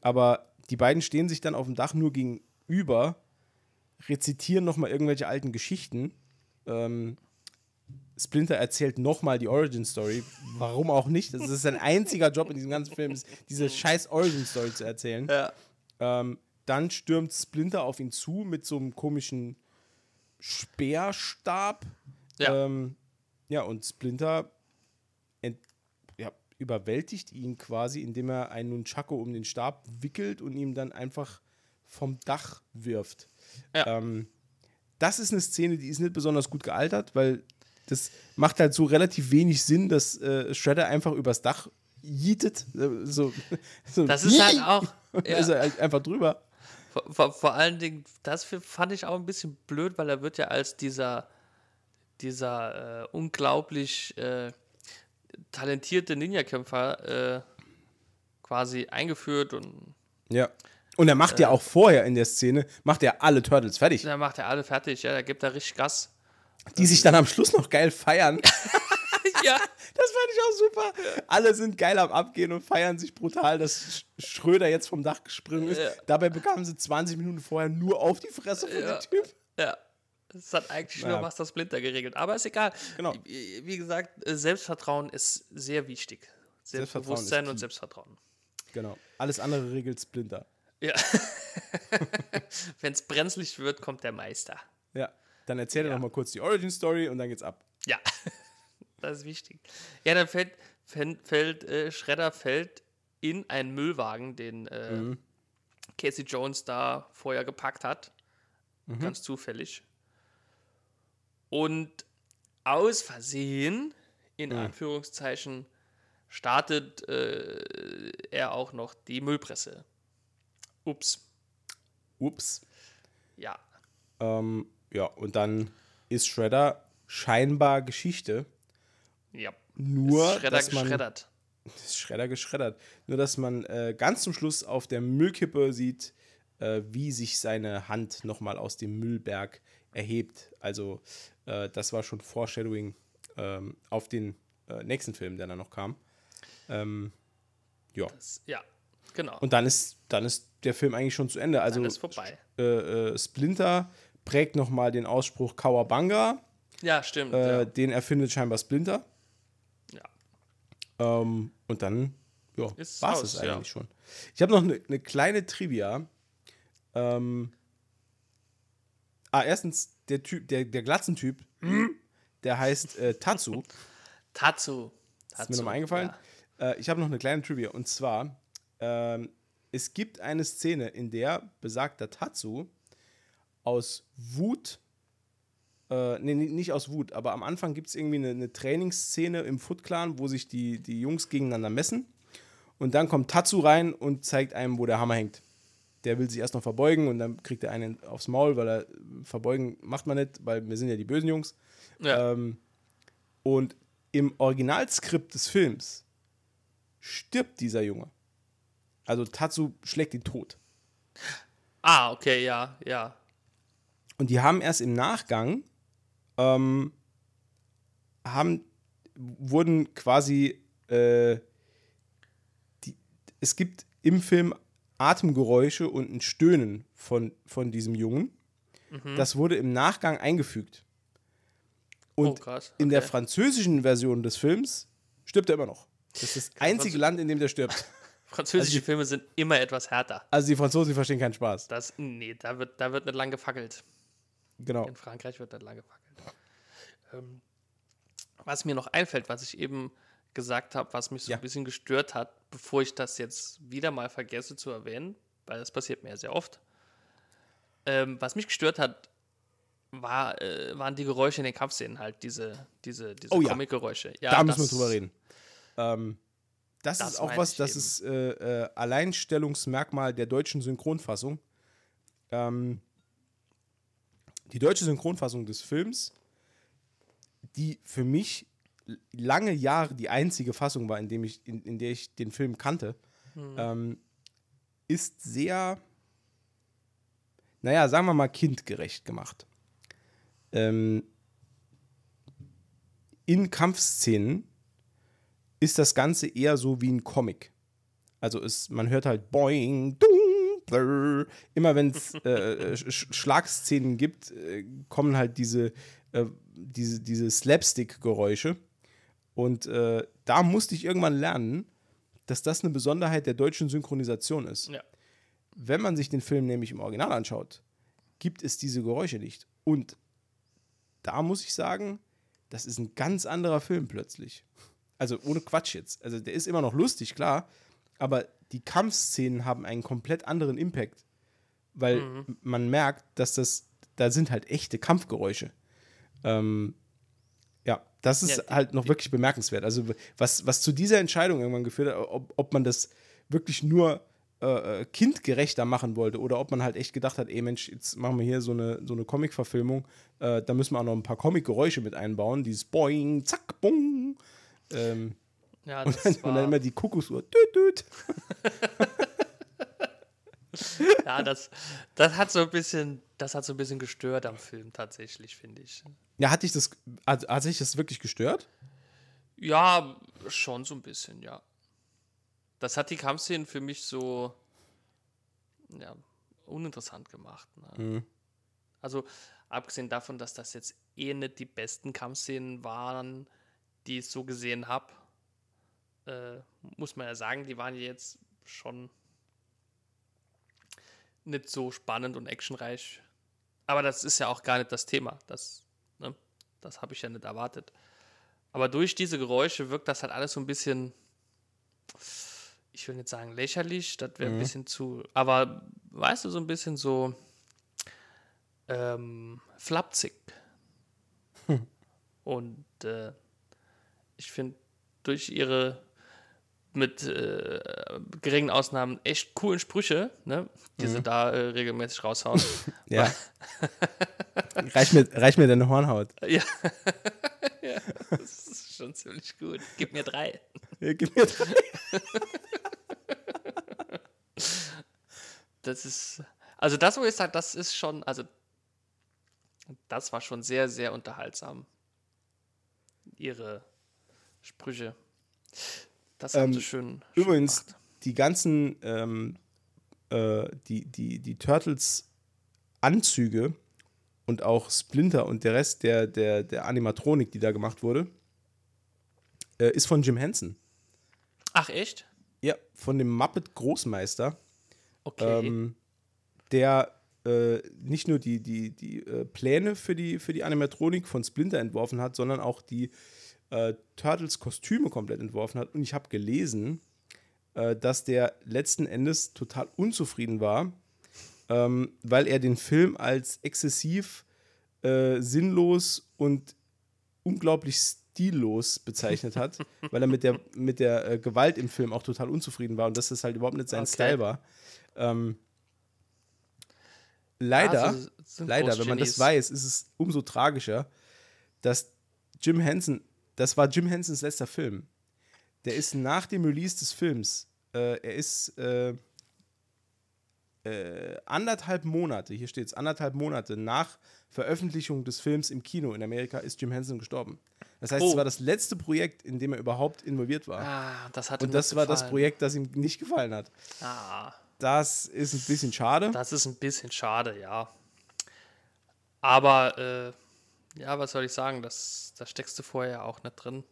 Aber die beiden stehen sich dann auf dem Dach nur gegenüber, rezitieren nochmal irgendwelche alten Geschichten. Ähm, Splinter erzählt nochmal die Origin Story. Warum auch nicht? Das ist sein einziger Job in diesem ganzen Film, ist, diese scheiß Origin Story zu erzählen. Ja. Ähm, dann stürmt Splinter auf ihn zu mit so einem komischen Speerstab. Ja. Ähm, ja, und Splinter ja, überwältigt ihn quasi, indem er einen Nunchaku um den Stab wickelt und ihm dann einfach vom Dach wirft. Ja. Ähm, das ist eine Szene, die ist nicht besonders gut gealtert, weil das macht halt so relativ wenig Sinn, dass äh, Shredder einfach übers Dach jietet. äh, So, so Das ist halt auch. ja. Ja, ist er halt einfach drüber. vor, vor, vor allen Dingen, das fand ich auch ein bisschen blöd, weil er wird ja als dieser, dieser äh, unglaublich äh, talentierte Ninja-Kämpfer äh, quasi eingeführt und Ja. Und er macht ja auch vorher in der Szene, macht er alle Turtles fertig, da macht er alle fertig, ja, da gibt er richtig Gas. Die sich dann am Schluss noch geil feiern. ja, Das fand ich auch super. Alle sind geil am Abgehen und feiern sich brutal, dass Sch- Schröder jetzt vom Dach gesprungen ist. Ja. Dabei bekamen sie 20 Minuten vorher nur auf die Fresse von Ja. dem Typ. ja. Es hat eigentlich Ja. nur Master Splinter geregelt. Aber ist egal. Genau. Wie, gesagt, äh, Selbstvertrauen ist sehr wichtig. Selbstbewusstsein und. Selbstvertrauen. Genau. Alles andere regelt Splinter. Ja. Wenn es brenzlig wird, kommt der Meister. Ja. Dann erzähl Ja. noch mal kurz die Origin Story und dann geht's ab. Ja, das ist wichtig. Ja, dann fällt, fällt, fällt äh, Shredder fällt in einen Müllwagen, den äh, Mhm. Casey Jones da vorher gepackt hat. Mhm. Ganz zufällig. Und aus Versehen, in Mhm. Anführungszeichen, startet äh, er auch noch die Müllpresse. Ups. Ups. Ja. Ähm, ja, und dann ist Shredder scheinbar Geschichte. Ja. Nur, Ist Shredder dass man geschreddert. ist Schredder geschreddert. Nur, dass man äh, ganz zum Schluss auf der Müllkippe sieht, äh, wie sich seine Hand nochmal aus dem Müllberg erhebt. Also, äh, das war schon Foreshadowing ähm, auf den äh, nächsten Film, der dann noch kam. Ähm, ja. Das, ja, genau. Und dann ist, dann ist der Film eigentlich schon zu Ende. Also, Dann ist vorbei. äh, äh, Splinter prägt nochmal den Ausspruch Kawabanga. Ja, stimmt. Äh, ja. Den erfindet scheinbar Splinter. ja. Ähm, und dann ja, war es es ja. eigentlich schon. Ich habe noch eine ne kleine Trivia. Ähm, ah, erstens, der Typ, der, der Glatzentyp, der heißt äh, Tatsu. Tatsu. Ist mir nochmal eingefallen. Äh, ich habe noch eine kleine Trivia. Und zwar, ähm, es gibt eine Szene, in der besagter Tatsu aus Wut, äh, nee, nicht aus Wut, aber am Anfang gibt es irgendwie eine, eine Trainingsszene im Foot Clan, wo sich die, die Jungs gegeneinander messen. Und dann kommt Tatsu rein und zeigt einem, wo der Hammer hängt. Der will sich erst noch verbeugen und dann kriegt er einen aufs Maul, weil er verbeugen macht man nicht, weil wir sind ja die bösen Jungs. Ja. Ähm, und im Originalskript des Films stirbt dieser Junge. Also Tatsu schlägt ihn tot. ah, okay, ja, ja. Und die haben erst im Nachgang, ähm, haben, wurden quasi, äh, die, es gibt im Film Atemgeräusche und ein Stöhnen von, von diesem Jungen. Mhm. Das wurde im Nachgang eingefügt. Und oh, krass. in der okay. französischen Version des Films stirbt er immer noch. Das ist das einzige Franzö- Land, in dem der stirbt. Französische also die- Filme sind immer etwas härter. Also die Franzosen die verstehen keinen Spaß. Das, nee, da wird, da wird nicht lang gefackelt. Genau. In Frankreich wird nicht lang gefackelt. Ähm, was mir noch einfällt, was ich eben gesagt habe, was mich so Ja. ein bisschen gestört hat, bevor ich das jetzt wieder mal vergesse zu erwähnen, weil das passiert mir ja sehr oft. Ähm, was mich gestört hat, war, äh, waren die Geräusche in den Kampfszenen halt, diese, diese, diese Oh ja. Comic-Geräusche. Ja, da müssen wir das- drüber reden. Ähm, das, Das ist auch was, das eben. ist äh, äh, Alleinstellungsmerkmal der deutschen Synchronfassung. Ähm, die deutsche Synchronfassung des Films, die für mich lange Jahre die einzige Fassung war, in, dem ich, in, in der ich den Film kannte, ähm, ist sehr, naja, sagen wir mal, kindgerecht gemacht. Ähm, in Kampfszenen ist das Ganze eher so wie ein Comic. Also es, man hört halt Boing, Dung. Immer wenn es äh, Sch Schlagszenen gibt, äh, kommen halt diese, äh, diese, diese Slapstick-Geräusche. Und äh, da musste ich irgendwann lernen, dass das eine Besonderheit der deutschen Synchronisation ist. Ja. Wenn man sich den Film nämlich im Original anschaut, gibt es diese Geräusche nicht. Und da muss ich sagen, das ist ein ganz anderer Film plötzlich. Also ohne Quatsch jetzt. Also der ist immer noch lustig, klar, aber die Kampfszenen haben einen komplett anderen Impact, weil man merkt, dass das, da sind halt echte Kampfgeräusche. Ähm, ja, das ist Ja, die- halt noch wirklich bemerkenswert. Also was, was zu dieser Entscheidung irgendwann geführt hat, ob, ob man das wirklich nur äh, äh, kindgerechter machen wollte oder ob man halt echt gedacht hat, ey Mensch, jetzt machen wir hier so eine, so eine Comic-Verfilmung, äh, da müssen wir auch noch ein paar Comic-Geräusche mit einbauen, dieses Boing, Zack, Bung. Ähm, Ja, und, dann, und dann immer die Kuckucksuhr. Düt, düt. ja, das, das hat so ein bisschen, das hat so ein bisschen gestört am Film tatsächlich, finde ich. Ja, hat dich das, hat, hat sich das wirklich gestört? Ja, schon so ein bisschen, ja. Das hat die Kampfszenen für mich so ja, uninteressant gemacht. Ne? Also abgesehen davon, dass das jetzt eh nicht die besten Kampfszenen waren, die ich so gesehen habe, äh, muss man ja sagen, die waren jetzt schon nicht so spannend und actionreich. Aber das ist ja auch gar nicht das Thema. Das, ne, das habe ich ja nicht erwartet. Aber durch diese Geräusche wirkt das halt alles so ein bisschen, ich will nicht sagen lächerlich, das wäre ein bisschen zu, aber weißt du, so ein bisschen so ähm, flapsig. Und äh, ich finde, durch ihre mit äh, geringen Ausnahmen echt coolen Sprüche, ne, die sie da äh, regelmäßig raushauen. Ja. reich, mir, reich mir deine Hornhaut. ja. ja, das ist schon ziemlich gut. Gib mir drei. Ja, gib mir drei. Das ist, also das, wo ich sage, das ist schon, also das war schon sehr, sehr unterhaltsam. Ihre Sprüche. Das haben Ähm, sie schön, schön Übrigens, gemacht. die ganzen, ähm, äh, die, die, die Turtles-Anzüge und auch Splinter und der Rest der, der, der Animatronik, die da gemacht wurde, äh, ist von Jim Henson. Ach, echt? Ja, von dem Muppet Großmeister, Okay. ähm, der äh, nicht nur die, die, die äh, Pläne für die, für die Animatronik von Splinter entworfen hat, sondern auch die äh, Turtles Kostüme komplett entworfen hat. Und ich habe gelesen, äh, dass der letzten Endes total unzufrieden war, ähm, weil er den Film als exzessiv, äh, sinnlos und unglaublich stillos bezeichnet hat, weil er mit der, mit der äh, Gewalt im Film auch total unzufrieden war und dass das halt überhaupt nicht sein Okay. Style war. Ähm, leider, Also, leider, wenn man das weiß, ist es umso tragischer, dass Jim Henson, das war Jim Hensons letzter Film. Der ist nach dem Release des Films, äh, er ist äh, äh, anderthalb Monate, hier steht es, anderthalb Monate nach Veröffentlichung des Films im Kino in Amerika ist Jim Henson gestorben. Das heißt, Oh. es war das letzte Projekt, in dem er überhaupt involviert war. Ah, das hat Und das war das gefallen. Projekt, das ihm nicht gefallen hat. Ah, Das ist ein bisschen schade. das ist ein bisschen schade, ja. Aber, äh, ja, was soll ich sagen? Das, da steckst du vorher ja auch nicht drin.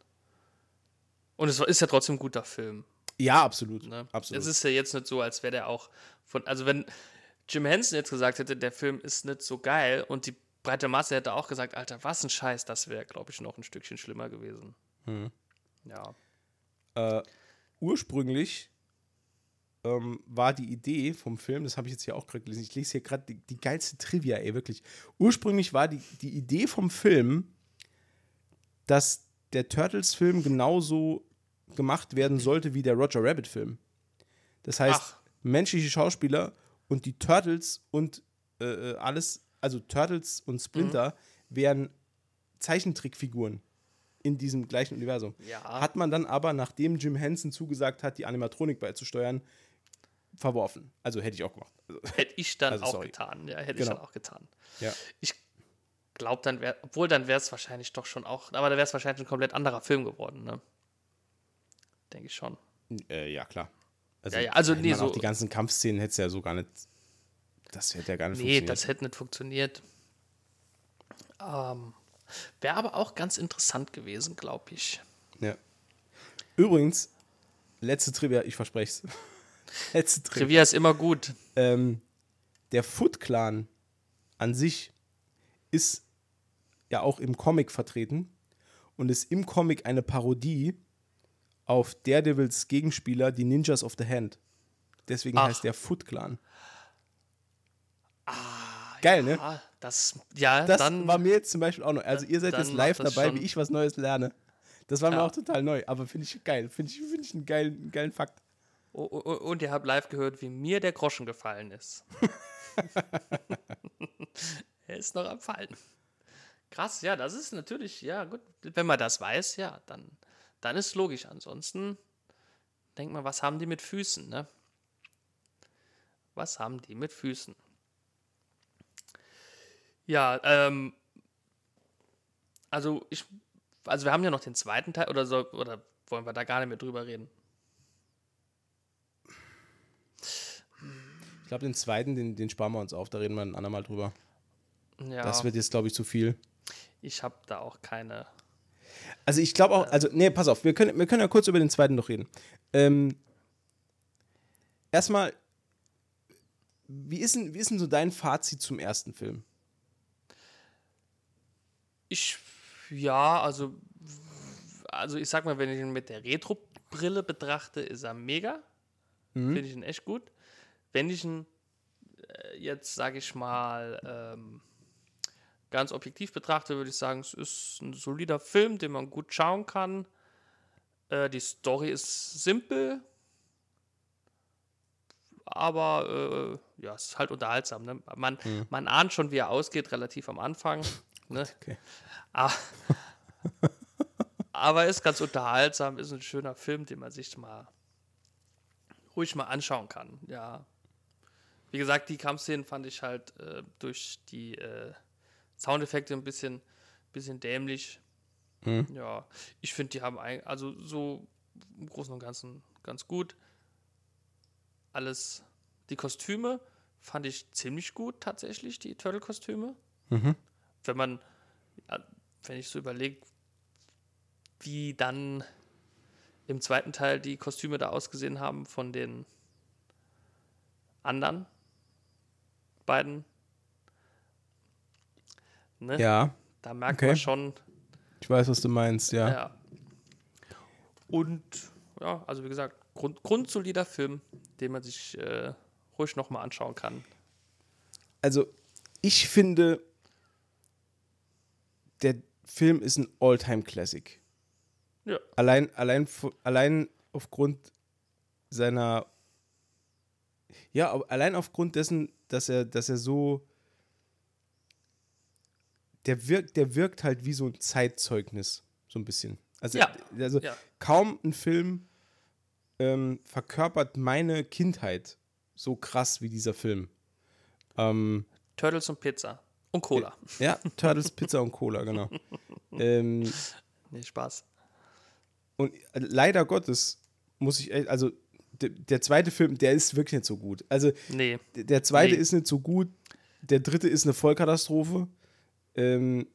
Und es ist ja trotzdem ein guter Film. Ja, absolut. Ne? absolut. Es ist ja jetzt nicht so, als wäre der auch von. Also, wenn Jim Henson jetzt gesagt hätte, der Film ist nicht so geil und die breite Masse hätte auch gesagt, Alter, was ein Scheiß, das wäre, glaube ich, noch ein Stückchen schlimmer gewesen. Hm. Ja. äh, ursprünglich ähm, war die Idee vom Film, das habe ich jetzt hier auch gerade gelesen, ich lese hier gerade die, die geilste Trivia, ey, wirklich. Ursprünglich war die, die Idee vom Film, dass der Turtles-Film genauso gemacht werden sollte wie der Roger Rabbit-Film. Das heißt, Ach. menschliche Schauspieler und die Turtles und äh, äh, alles, also Turtles und Splinter, wären Zeichentrickfiguren in diesem gleichen Universum. Ja. Hat man dann aber, nachdem Jim Henson zugesagt hat, die Animatronik beizusteuern, verworfen. Also hätte ich auch gemacht. Also, Hätte ich dann Also, auch sorry. getan. Ja, hätte ich Genau. dann auch getan. ja. Ich glaube, dann wäre, obwohl dann wäre es wahrscheinlich doch schon auch, aber da wäre es wahrscheinlich ein komplett anderer Film geworden, ne? Denke ich schon. Äh, ja, klar. Also, Ja, ja, also nee, so- die ganzen Kampfszenen hätte es ja so gar nicht. Das hätte ja gar nicht Nee, funktioniert. das hätte nicht funktioniert. Ähm, wäre aber auch ganz interessant gewesen, glaube ich. Ja. Übrigens, letzte Trivia, ich verspreche es. letzte Trivia. Trivia ist immer gut. Ähm, der Foot Clan an sich ist ja auch im Comic vertreten und ist im Comic eine Parodie auf Daredevils Gegenspieler, die Ninjas of the Hand. Deswegen Ach. heißt der Foot Clan. Geil, ne? Ah, das, ja, Das dann. war mir jetzt zum Beispiel auch neu. Also ihr seid jetzt live dabei, wie ich was Neues lerne. Das war mir Ja. auch total neu, aber finde ich geil. Finde ich, find ich einen geilen, einen geilen Fakt. Und ihr habt live gehört, wie mir der Groschen gefallen ist. er ist noch am Fallen. Krass, ja, das ist natürlich, ja, gut. Wenn man das weiß, ja, dann, dann ist logisch. Ansonsten denkt man, was haben die mit Füßen, ne? Was haben die mit Füßen? Ja, ähm, also ich, also wir haben ja noch den zweiten Teil, oder so, oder wollen wir da gar nicht mehr drüber reden? Ich glaube, den zweiten, den, den sparen wir uns auf, da reden wir ein andermal drüber. Ja, Das wird jetzt, glaube ich, zu viel. ich habe da auch keine. Also ich glaube auch, also, nee, pass auf, wir können, wir können ja kurz über den zweiten noch reden. Ähm, erstmal, wie ist, denn, wie ist denn so dein Fazit zum ersten Film? Ich, ja, also, also ich sag mal, wenn ich ihn mit der Retro-Brille betrachte, ist er mega. Finde ich ihn echt gut. Wenn ich ihn äh, jetzt, sage ich mal, ähm, ganz objektiv betrachte, würde ich sagen, es ist ein solider Film, den man gut schauen kann. Äh, die Story ist simpel, aber äh, ja, es ist halt unterhaltsam. Ne? Man, man ahnt schon, wie er ausgeht, relativ am Anfang. Ne? Okay. Ah. Aber er ist ganz unterhaltsam, ist ein schöner Film, den man sich mal ruhig mal anschauen kann. Ja. Wie gesagt, die Kampfszenen fand ich halt äh, durch die äh, Soundeffekte ein bisschen, bisschen dämlich. Ja, ich finde, die haben ein, also so im Großen und Ganzen ganz gut. Alles, die Kostüme fand ich ziemlich gut tatsächlich, die Turtle-Kostüme wenn man, wenn ich so überlege, wie dann im zweiten Teil die Kostüme da ausgesehen haben von den anderen beiden. Ne? Ja, Da merkt okay. man schon, ich weiß, was du meinst, ja. ja. Und ja, also wie gesagt, grund, grundsolider Film, den man sich äh, ruhig nochmal anschauen kann. Also, ich finde, der Film ist ein All-Time-Classic. Ja. Allein, allein, allein aufgrund seiner. Ja, allein aufgrund dessen, dass er, dass er so. Der wirkt, der wirkt halt wie so ein Zeitzeugnis, so ein bisschen. Also, Ja, also ja. kaum ein Film ähm, verkörpert meine Kindheit so krass wie dieser Film. Ähm, Turtles und Pizza. Und Cola. ja, Turtles, Pizza und Cola, genau. ähm, Nee, Spaß. Und leider Gottes muss ich, also der, zweite Film, der ist wirklich nicht so gut. Also Nee. der zweite Nee. ist nicht so gut, der dritte ist eine Vollkatastrophe. Ähm,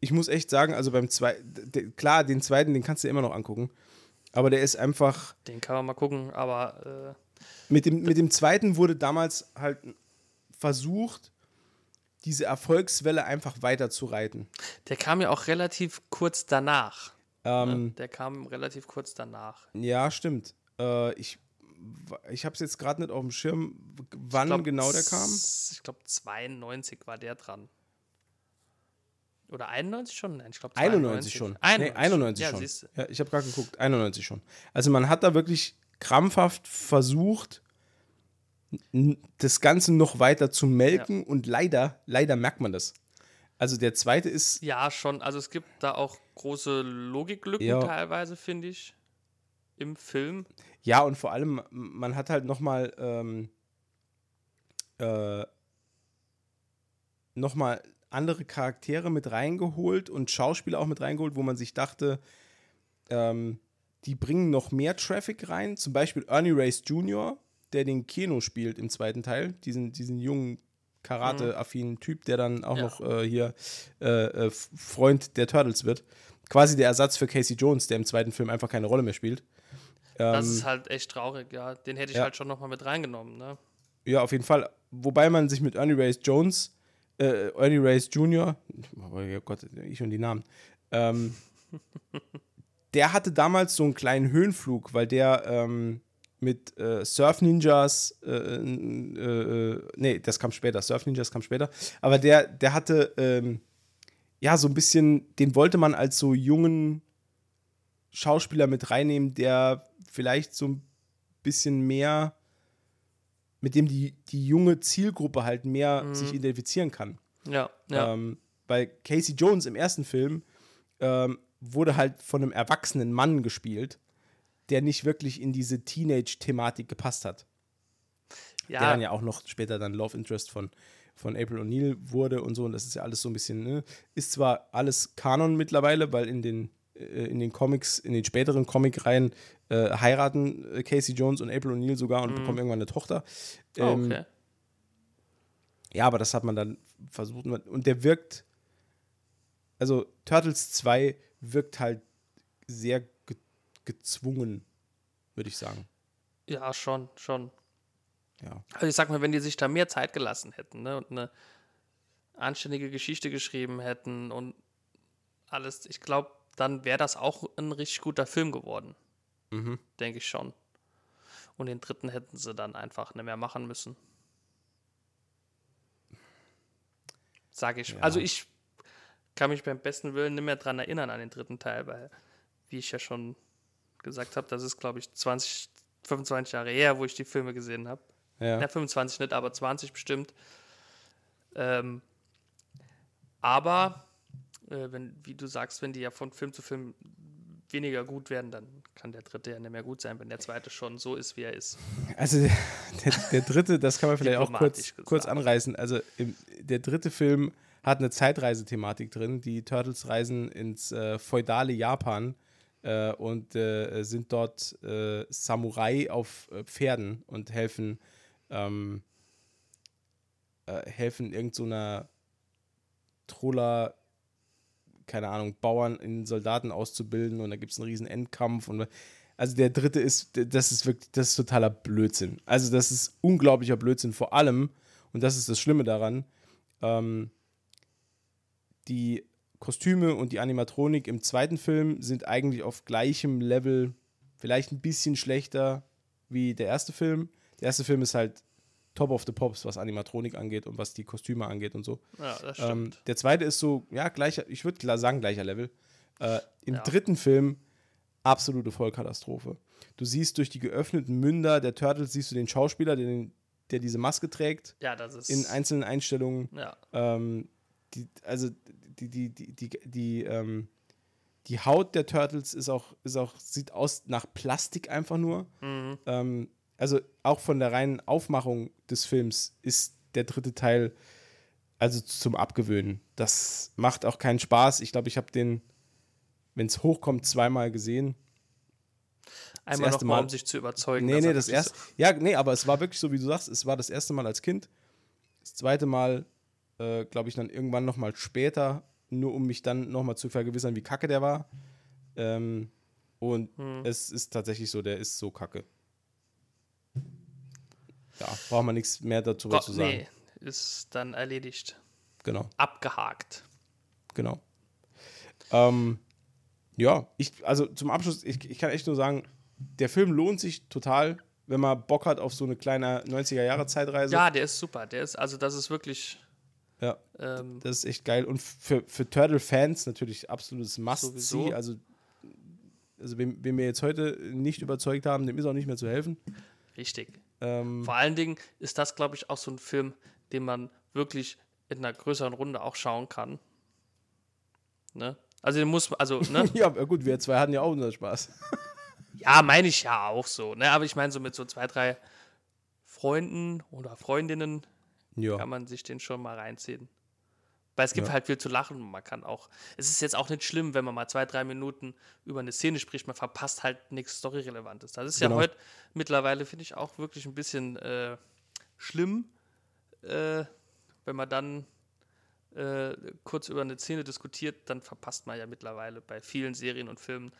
ich muss echt sagen, also beim zweiten, klar, den zweiten, den kannst du immer noch angucken, aber der ist einfach, Den kann man mal gucken, aber äh, mit dem, mit dem zweiten wurde damals halt versucht, diese Erfolgswelle einfach weiter zu reiten. der kam ja auch relativ kurz danach. Ähm, ne? Der kam relativ kurz danach. Ja, stimmt. Äh, ich ich habe es jetzt gerade nicht auf dem Schirm, wann glaub, genau der kam. Ich glaube, 92 war der dran. Oder 91 schon? Nein, ich glaube 91 schon. 91, nee, 91 ja, schon. du. Ja, ich habe gerade geguckt, 91 schon. Also man hat da wirklich krampfhaft versucht, das Ganze noch weiter zu melken und leider, leider merkt man das. Also der zweite ist, Ja, schon. Also es gibt da auch große Logiklücken Ja. teilweise, finde ich, im Film. ja und vor allem, man hat halt nochmal ähm, äh, nochmal andere Charaktere mit reingeholt und Schauspieler auch mit reingeholt, wo man sich dachte, ähm, die bringen noch mehr Traffic rein. Zum Beispiel Ernie Race Jr., der den Keno spielt im zweiten Teil, diesen, diesen jungen Karate-affinen Typ, der dann auch Ja. noch äh, hier äh, äh, Freund der Turtles wird. Quasi der Ersatz für Casey Jones, der im zweiten Film einfach keine Rolle mehr spielt. Das Ähm, ist halt echt traurig, ja. Den hätte ich ja. halt schon nochmal mit reingenommen, ne? Ja, auf jeden Fall. Wobei man sich mit Ernie Race Jones, äh, Ernie Race Jr., oh Gott, ich und die Namen, ähm, der hatte damals so einen kleinen Höhenflug, weil der ähm, mit äh, Surf Ninjas, äh, äh, äh, nee, das kam später, Surf Ninjas kam später, aber der, der hatte, ähm, ja, so ein bisschen, den wollte man als so jungen Schauspieler mit reinnehmen, der vielleicht so ein bisschen mehr mit dem die, die junge Zielgruppe halt mehr sich identifizieren kann. Ja, ja. Ähm, weil Casey Jones im ersten Film ähm, wurde halt von einem erwachsenen Mann gespielt, der nicht wirklich in diese Teenage-Thematik gepasst hat. Der ja, dann ja auch noch später dann Love Interest von, von April O'Neil wurde und so. Und das ist ja alles so ein bisschen, ne? Ist zwar alles Kanon mittlerweile, weil in den, äh, in den Comics, in den späteren Comic-Reihen äh, heiraten äh, Casey Jones und April O'Neil sogar und bekommen irgendwann eine Tochter. oh, Ähm, okay. Ja, aber das hat man dann versucht. Und der wirkt, also Turtles 2 wirkt halt sehr ge gezwungen, würde ich sagen. Ja, schon, schon. Ja. Also ich sag mal, wenn die sich da mehr Zeit gelassen hätten ne, und eine anständige Geschichte geschrieben hätten und alles, ich glaube, dann wäre das auch ein richtig guter Film geworden. Mhm. Denke ich schon. Und den dritten hätten sie dann einfach nicht mehr machen müssen. Sage ich. Ja. Also ich kann mich beim besten Willen nicht mehr dran erinnern an den dritten Teil, weil, wie ich ja schon gesagt habe, das ist, glaube ich, 20, 25 Jahre her, wo ich die Filme gesehen habe. Ja. Ja, 25 nicht, aber 20 bestimmt. Ähm, aber, äh, wenn, wie du sagst, wenn die ja von Film zu Film weniger gut werden, dann kann der dritte ja nicht mehr gut sein, wenn der zweite schon so ist, wie er ist. Also der, der, dritte, das kann man vielleicht auch kurz, gesagt. kurz anreißen. Also im, der dritte Film hat eine Zeitreisethematik drin. Die Turtles reisen ins äh, feudale Japan äh, und äh, sind dort äh, Samurai auf äh, Pferden und helfen ähm, äh, helfen irgend so Troller keine Ahnung, Bauern in Soldaten auszubilden und da gibt es einen riesen Endkampf und also der dritte ist, das ist wirklich, das ist totaler Blödsinn. Also das ist unglaublicher Blödsinn. Vor allem, und das ist das Schlimme daran, ähm, die Kostüme und die Animatronik im zweiten Film sind eigentlich auf gleichem Level, vielleicht ein bisschen schlechter wie der erste Film. Der erste Film ist halt top of the pops, was Animatronik angeht und was die Kostüme angeht und so. Ja, das Ähm, stimmt. der zweite ist so, ja, gleicher, ich würde klar sagen, gleicher Level. Äh, Im Ja. dritten Film absolute Vollkatastrophe. Du siehst durch die geöffneten Münder der Turtles, siehst du den Schauspieler, der, den, der diese Maske trägt, ja, das ist. in einzelnen Einstellungen. ja, Ähm, die, also die, die, die, die, die, ähm, die Haut der Turtles ist auch, ist auch, sieht aus nach Plastik einfach nur. mhm. Ähm, also auch von der reinen Aufmachung des Films ist der dritte Teil also zum Abgewöhnen. Das macht auch keinen Spaß. Ich glaube, ich habe den, wenn es hochkommt, zweimal gesehen. einmal erste nochmal, Mal- um sich zu überzeugen. Nee, nee, das erste. Ja, nee, aber es war wirklich so, wie du sagst, es war das erste Mal als Kind. Das zweite Mal, äh, glaube ich, dann irgendwann nochmal später, nur um mich dann nochmal zu vergewissern, wie kacke der war. Ähm, und Hm. es ist tatsächlich so, der ist so kacke. Ja, braucht man nichts mehr dazu So, zu sagen. nee, ist dann erledigt. Genau, Abgehakt. genau. Ähm, ja, ich, also zum Abschluss, ich, ich kann echt nur sagen, der Film lohnt sich total, wenn man Bock hat auf so eine kleine 90er-Jahre-Zeitreise. Ja, der ist super. Der ist, also das ist wirklich. ja. Ähm, Das ist echt geil. Und für, für Turtle-Fans natürlich absolutes Must-See. Also, also wem, wem wir jetzt heute nicht überzeugt haben, dem ist auch nicht mehr zu helfen. Richtig. Ähm, Vor allen Dingen ist das, glaube ich, auch so ein Film, den man wirklich in einer größeren Runde auch schauen kann. Ne? Also den muss, also, ne? ja, gut, wir zwei hatten ja auch unseren Spaß. ja, meine ich ja auch so, ne? Aber ich meine, so mit so zwei, drei Freunden oder Freundinnen Ja. kann man sich den schon mal reinziehen. Weil es gibt Ja. halt viel zu lachen man kann auch. Es ist jetzt auch nicht schlimm, wenn man mal zwei, drei Minuten über eine Szene spricht, man verpasst halt nichts Storyrelevantes. Das ist Genau. ja heute mittlerweile, finde ich, auch wirklich ein bisschen äh, schlimm, äh, wenn man dann äh, kurz über eine Szene diskutiert, dann verpasst man ja mittlerweile bei vielen Serien und Filmen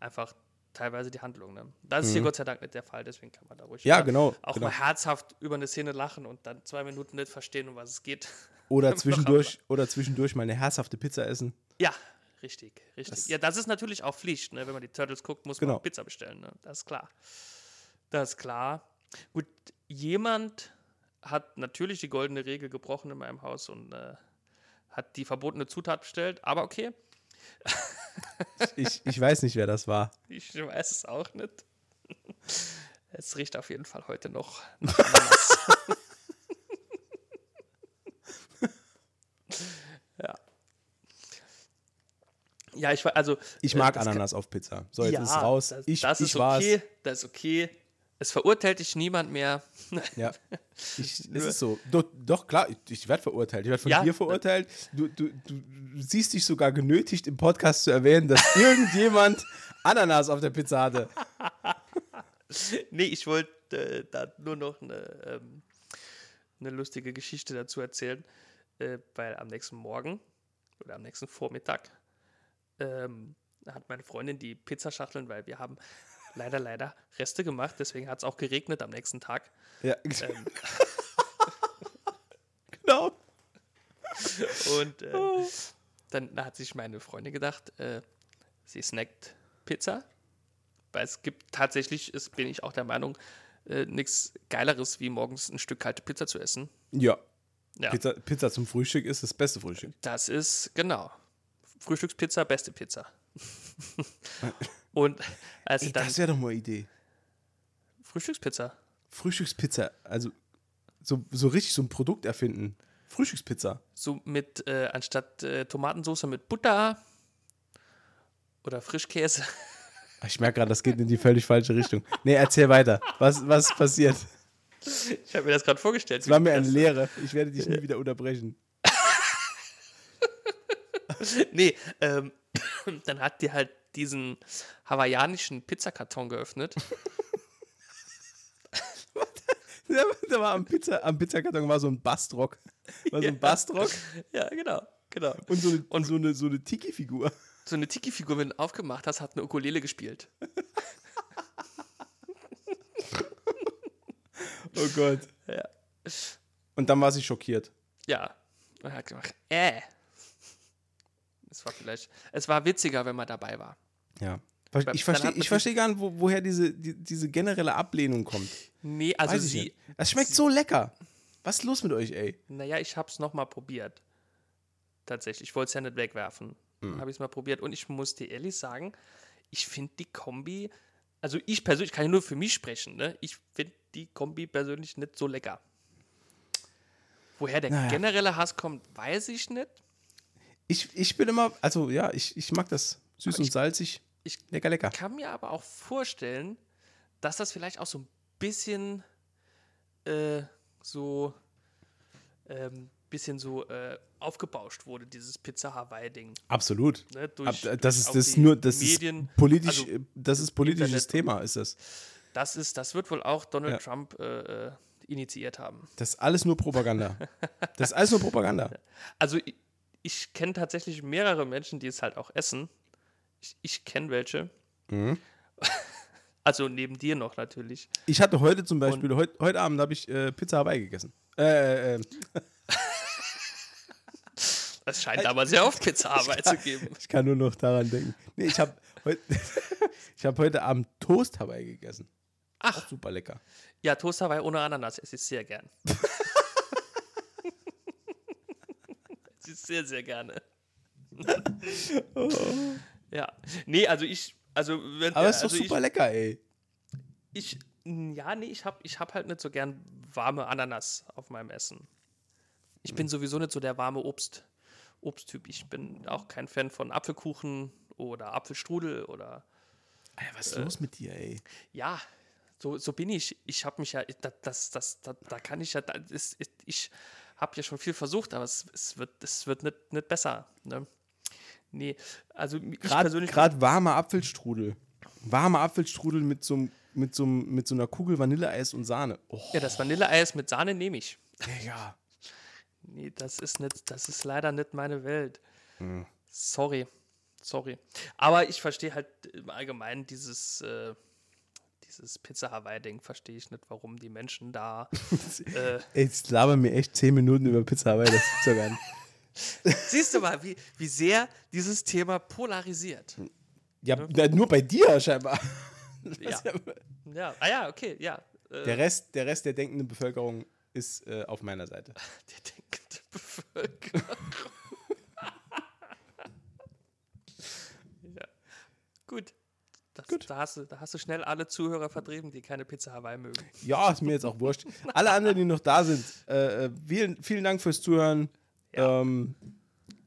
einfach teilweise die Handlung. Ne? Das ist hier Gott sei Dank nicht der Fall, deswegen kann man da ruhig Mhm. Ja, genau, auch genau. mal herzhaft über eine Szene lachen und dann zwei Minuten nicht verstehen, um was es geht. Oder zwischendurch, oder zwischendurch mal eine herzhafte Pizza essen. Ja, richtig, richtig. Das- ja, das ist natürlich auch Pflicht. Ne? Wenn man die Turtles guckt, muss Genau. man Pizza bestellen. Ne? Das ist klar. Das ist klar. Gut, jemand hat natürlich die goldene Regel gebrochen in meinem Haus und äh, hat die verbotene Zutat bestellt. Aber okay, Ich, ich weiß nicht, wer das war. ich weiß es auch nicht. Es riecht auf jeden Fall heute noch nach Ananas. Ja, ich also. Ich mag das kann- Ananas auf Pizza. So, jetzt ja, ist es raus. Das, ich das ich ist war's. okay. Das ist okay. Es verurteilt dich niemand mehr. Ja. Ich, es ist so. Doch, doch klar, ich, ich werde verurteilt. Ich werde von Ja. dir verurteilt. Du, du, du siehst dich sogar genötigt, im Podcast zu erwähnen, dass irgendjemand Ananas auf der Pizza hatte. nee, ich wollte äh, da nur noch eine, ähm, eine lustige Geschichte dazu erzählen, äh, weil am nächsten Morgen oder am nächsten Vormittag ähm, hat meine Freundin die Pizzaschachteln, weil wir haben leider, leider Reste gemacht, deswegen hat es auch geregnet am nächsten Tag. Ja, Ähm, genau. Und äh, dann hat sich meine Freundin gedacht, äh, sie snackt Pizza. Weil es gibt tatsächlich, ist, bin ich auch der Meinung, äh, nichts Geileres, wie morgens ein Stück kalte Pizza zu essen. Ja. Ja, Pizza, Pizza zum Frühstück ist das beste Frühstück. das ist genau. Frühstückspizza, beste Pizza. Und als Ey, dann das wäre doch mal eine Idee. Frühstückspizza. Frühstückspizza, also so, so richtig so ein Produkt erfinden. Frühstückspizza. So mit, äh, anstatt äh, Tomatensauce mit Butter oder Frischkäse. Ich merke gerade, das geht in die völlig falsche Richtung. Nee, erzähl weiter. Was, was passiert? Ich habe mir das gerade vorgestellt. Es war mir eine Lehre. Ich werde dich nie wieder unterbrechen. Nee, ähm, dann hat die halt diesen hawaiianischen Pizzakarton geöffnet. Da war am, Pizza, am Pizzakarton war so ein Bastrock. War so ein Bastrock ja, genau, genau. und so eine, und so eine, so eine Tiki-Figur. So eine Tiki-Figur, wenn du aufgemacht hast, hat eine Ukulele gespielt. Oh Gott. Ja. Und dann war sie schockiert. Ja. Und hat gemacht, äh. Es war vielleicht, es war witziger, wenn man dabei war. Ja. Ich verstehe ich versteh gar nicht, wo, woher diese, die, diese generelle Ablehnung kommt. Nee, also Weiß sie. Das schmeckt so lecker. Was ist los mit euch, ey? naja, ich hab's nochmal probiert. Tatsächlich. Ich wollte es ja nicht wegwerfen. Mhm. Habe ich es mal probiert. Und ich muss dir ehrlich sagen, ich finde die Kombi, also ich persönlich kann ja nur für mich sprechen, ne? Ich finde die Kombi persönlich nicht so lecker. Woher der Naja. generelle Hass kommt, weiß ich nicht. Ich, ich bin immer, also ja, ich, ich mag das süß Aber und salzig. Ich Lecker, lecker. kann mir aber auch vorstellen, dass das vielleicht auch so ein bisschen äh, so ähm, bisschen so äh, aufgebauscht wurde, dieses Pizza Hawaii-Ding. Absolut. Ne? Durch, Ab, das durch ist das nur, das Medien. ist politisch, also das ist politisches Internet- Thema, ist das. Das, ist, das wird wohl auch Donald Ja. Trump äh, äh, initiiert haben. Das ist alles nur Propaganda. Das ist alles nur Propaganda. Also ich, kenne tatsächlich mehrere Menschen, die es halt auch essen. Ich, ich kenne welche. Mhm. Also neben dir noch natürlich. Ich hatte heute zum Beispiel, heut, heute Abend habe ich äh, Pizza Hawaii gegessen. Äh, äh, Es scheint aber sehr oft Pizza Hawaii zu geben. ich kann nur noch daran denken. Nee, ich habe heut, ich hab heute Abend Toast Hawaii gegessen. Ach. Auch super lecker. Ja, Toast Hawaii ohne Ananas esse ich sehr gern. esse ich sehr, sehr gerne. Ja. Nee, also ich, also wenn Aber es ist doch also super lecker, ey. Ich, ich, ja, nee, ich hab, ich hab halt nicht so gern warme Ananas auf meinem Essen. Ich bin sowieso nicht so der warme Obst, Obsttyp. Ich bin auch kein Fan von Apfelkuchen oder Apfelstrudel oder Alter, was Äh. ist los mit dir, ey? ja, so, so bin ich. Ich habe mich ja, da- das, das, da, da kann ich ja, da ist, ist, ich habe ja schon viel versucht, aber es, es wird, es wird nicht, nicht besser. Ne? Nee, also Gerade warmer Apfelstrudel. Warmer Apfelstrudel mit so, mit, so, mit so einer Kugel Vanilleeis und Sahne. Oh, ja, das Vanilleeis mit Sahne nehme ich. ja. Nee, das ist nicht, das ist leider nicht meine Welt. Sorry. Sorry. Aber ich verstehe halt im Allgemeinen dieses, äh, dieses Pizza Hawaii-Ding, verstehe ich nicht, warum die Menschen da. äh, Ey, jetzt labern mir echt 10 Minuten über Pizza Hawaii, das gibt's doch gar nicht. siehst du mal, wie, wie sehr dieses Thema polarisiert. Ja, na, nur bei dir scheinbar. Ja. Ja, ah ja, okay, ja. Äh, Der Rest, der Rest der denkenden Bevölkerung ist äh, auf meiner Seite. der denkende Bevölkerung. ja. Gut. Das, Gut. Da, hast du, da hast du schnell alle Zuhörer vertrieben, die keine Pizza Hawaii mögen. Ja, ist mir jetzt auch wurscht. Alle anderen, die noch da sind, äh, äh, vielen, vielen Dank fürs Zuhören. Ja. Ähm,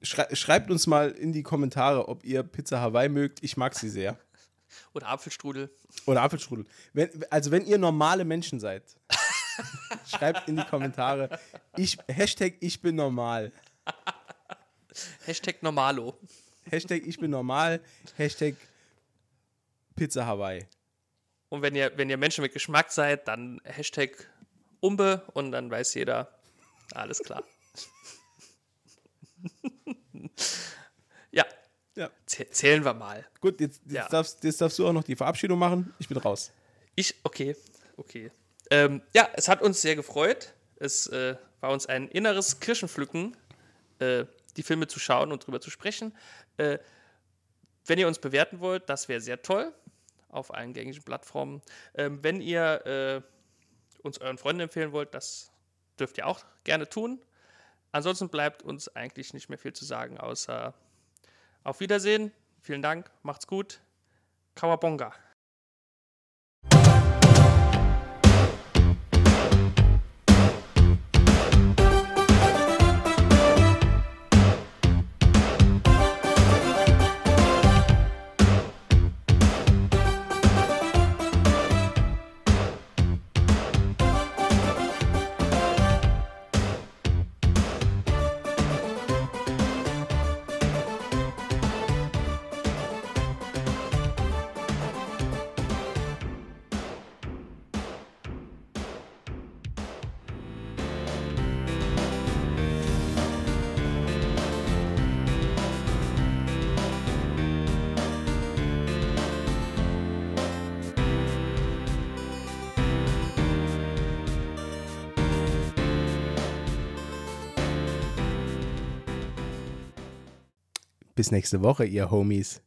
schrei schreibt uns mal in die Kommentare, ob ihr Pizza Hawaii mögt. Ich mag sie sehr. Oder Apfelstrudel. Oder Apfelstrudel. Wenn, also, wenn ihr normale Menschen seid, schreibt in die Kommentare. Ich, Hashtag ich bin normal. Hashtag Normalo. Hashtag ich bin normal. Hashtag Pizza Hawaii. Und wenn ihr, wenn ihr Menschen mit Geschmack seid, dann Hashtag Umbe und dann weiß jeder, Alles klar. ja, Ja. zäh- zählen wir mal. Gut, jetzt, jetzt, Ja. darfst, jetzt darfst du auch noch die Verabschiedung machen. Ich bin raus. Ich, okay, okay. Ähm, ja, es hat uns sehr gefreut. Es äh, war uns ein inneres Kirschenpflücken, äh, die Filme zu schauen und drüber zu sprechen. Äh, wenn ihr uns bewerten wollt, das wäre sehr toll auf allen gängigen Plattformen. Ähm, wenn ihr äh, uns euren Freunden empfehlen wollt, das dürft ihr auch gerne tun. Ansonsten bleibt uns eigentlich nicht mehr viel zu sagen, außer auf Wiedersehen. Vielen Dank, macht's gut. Kawabonga. Bis nächste Woche, ihr Homies.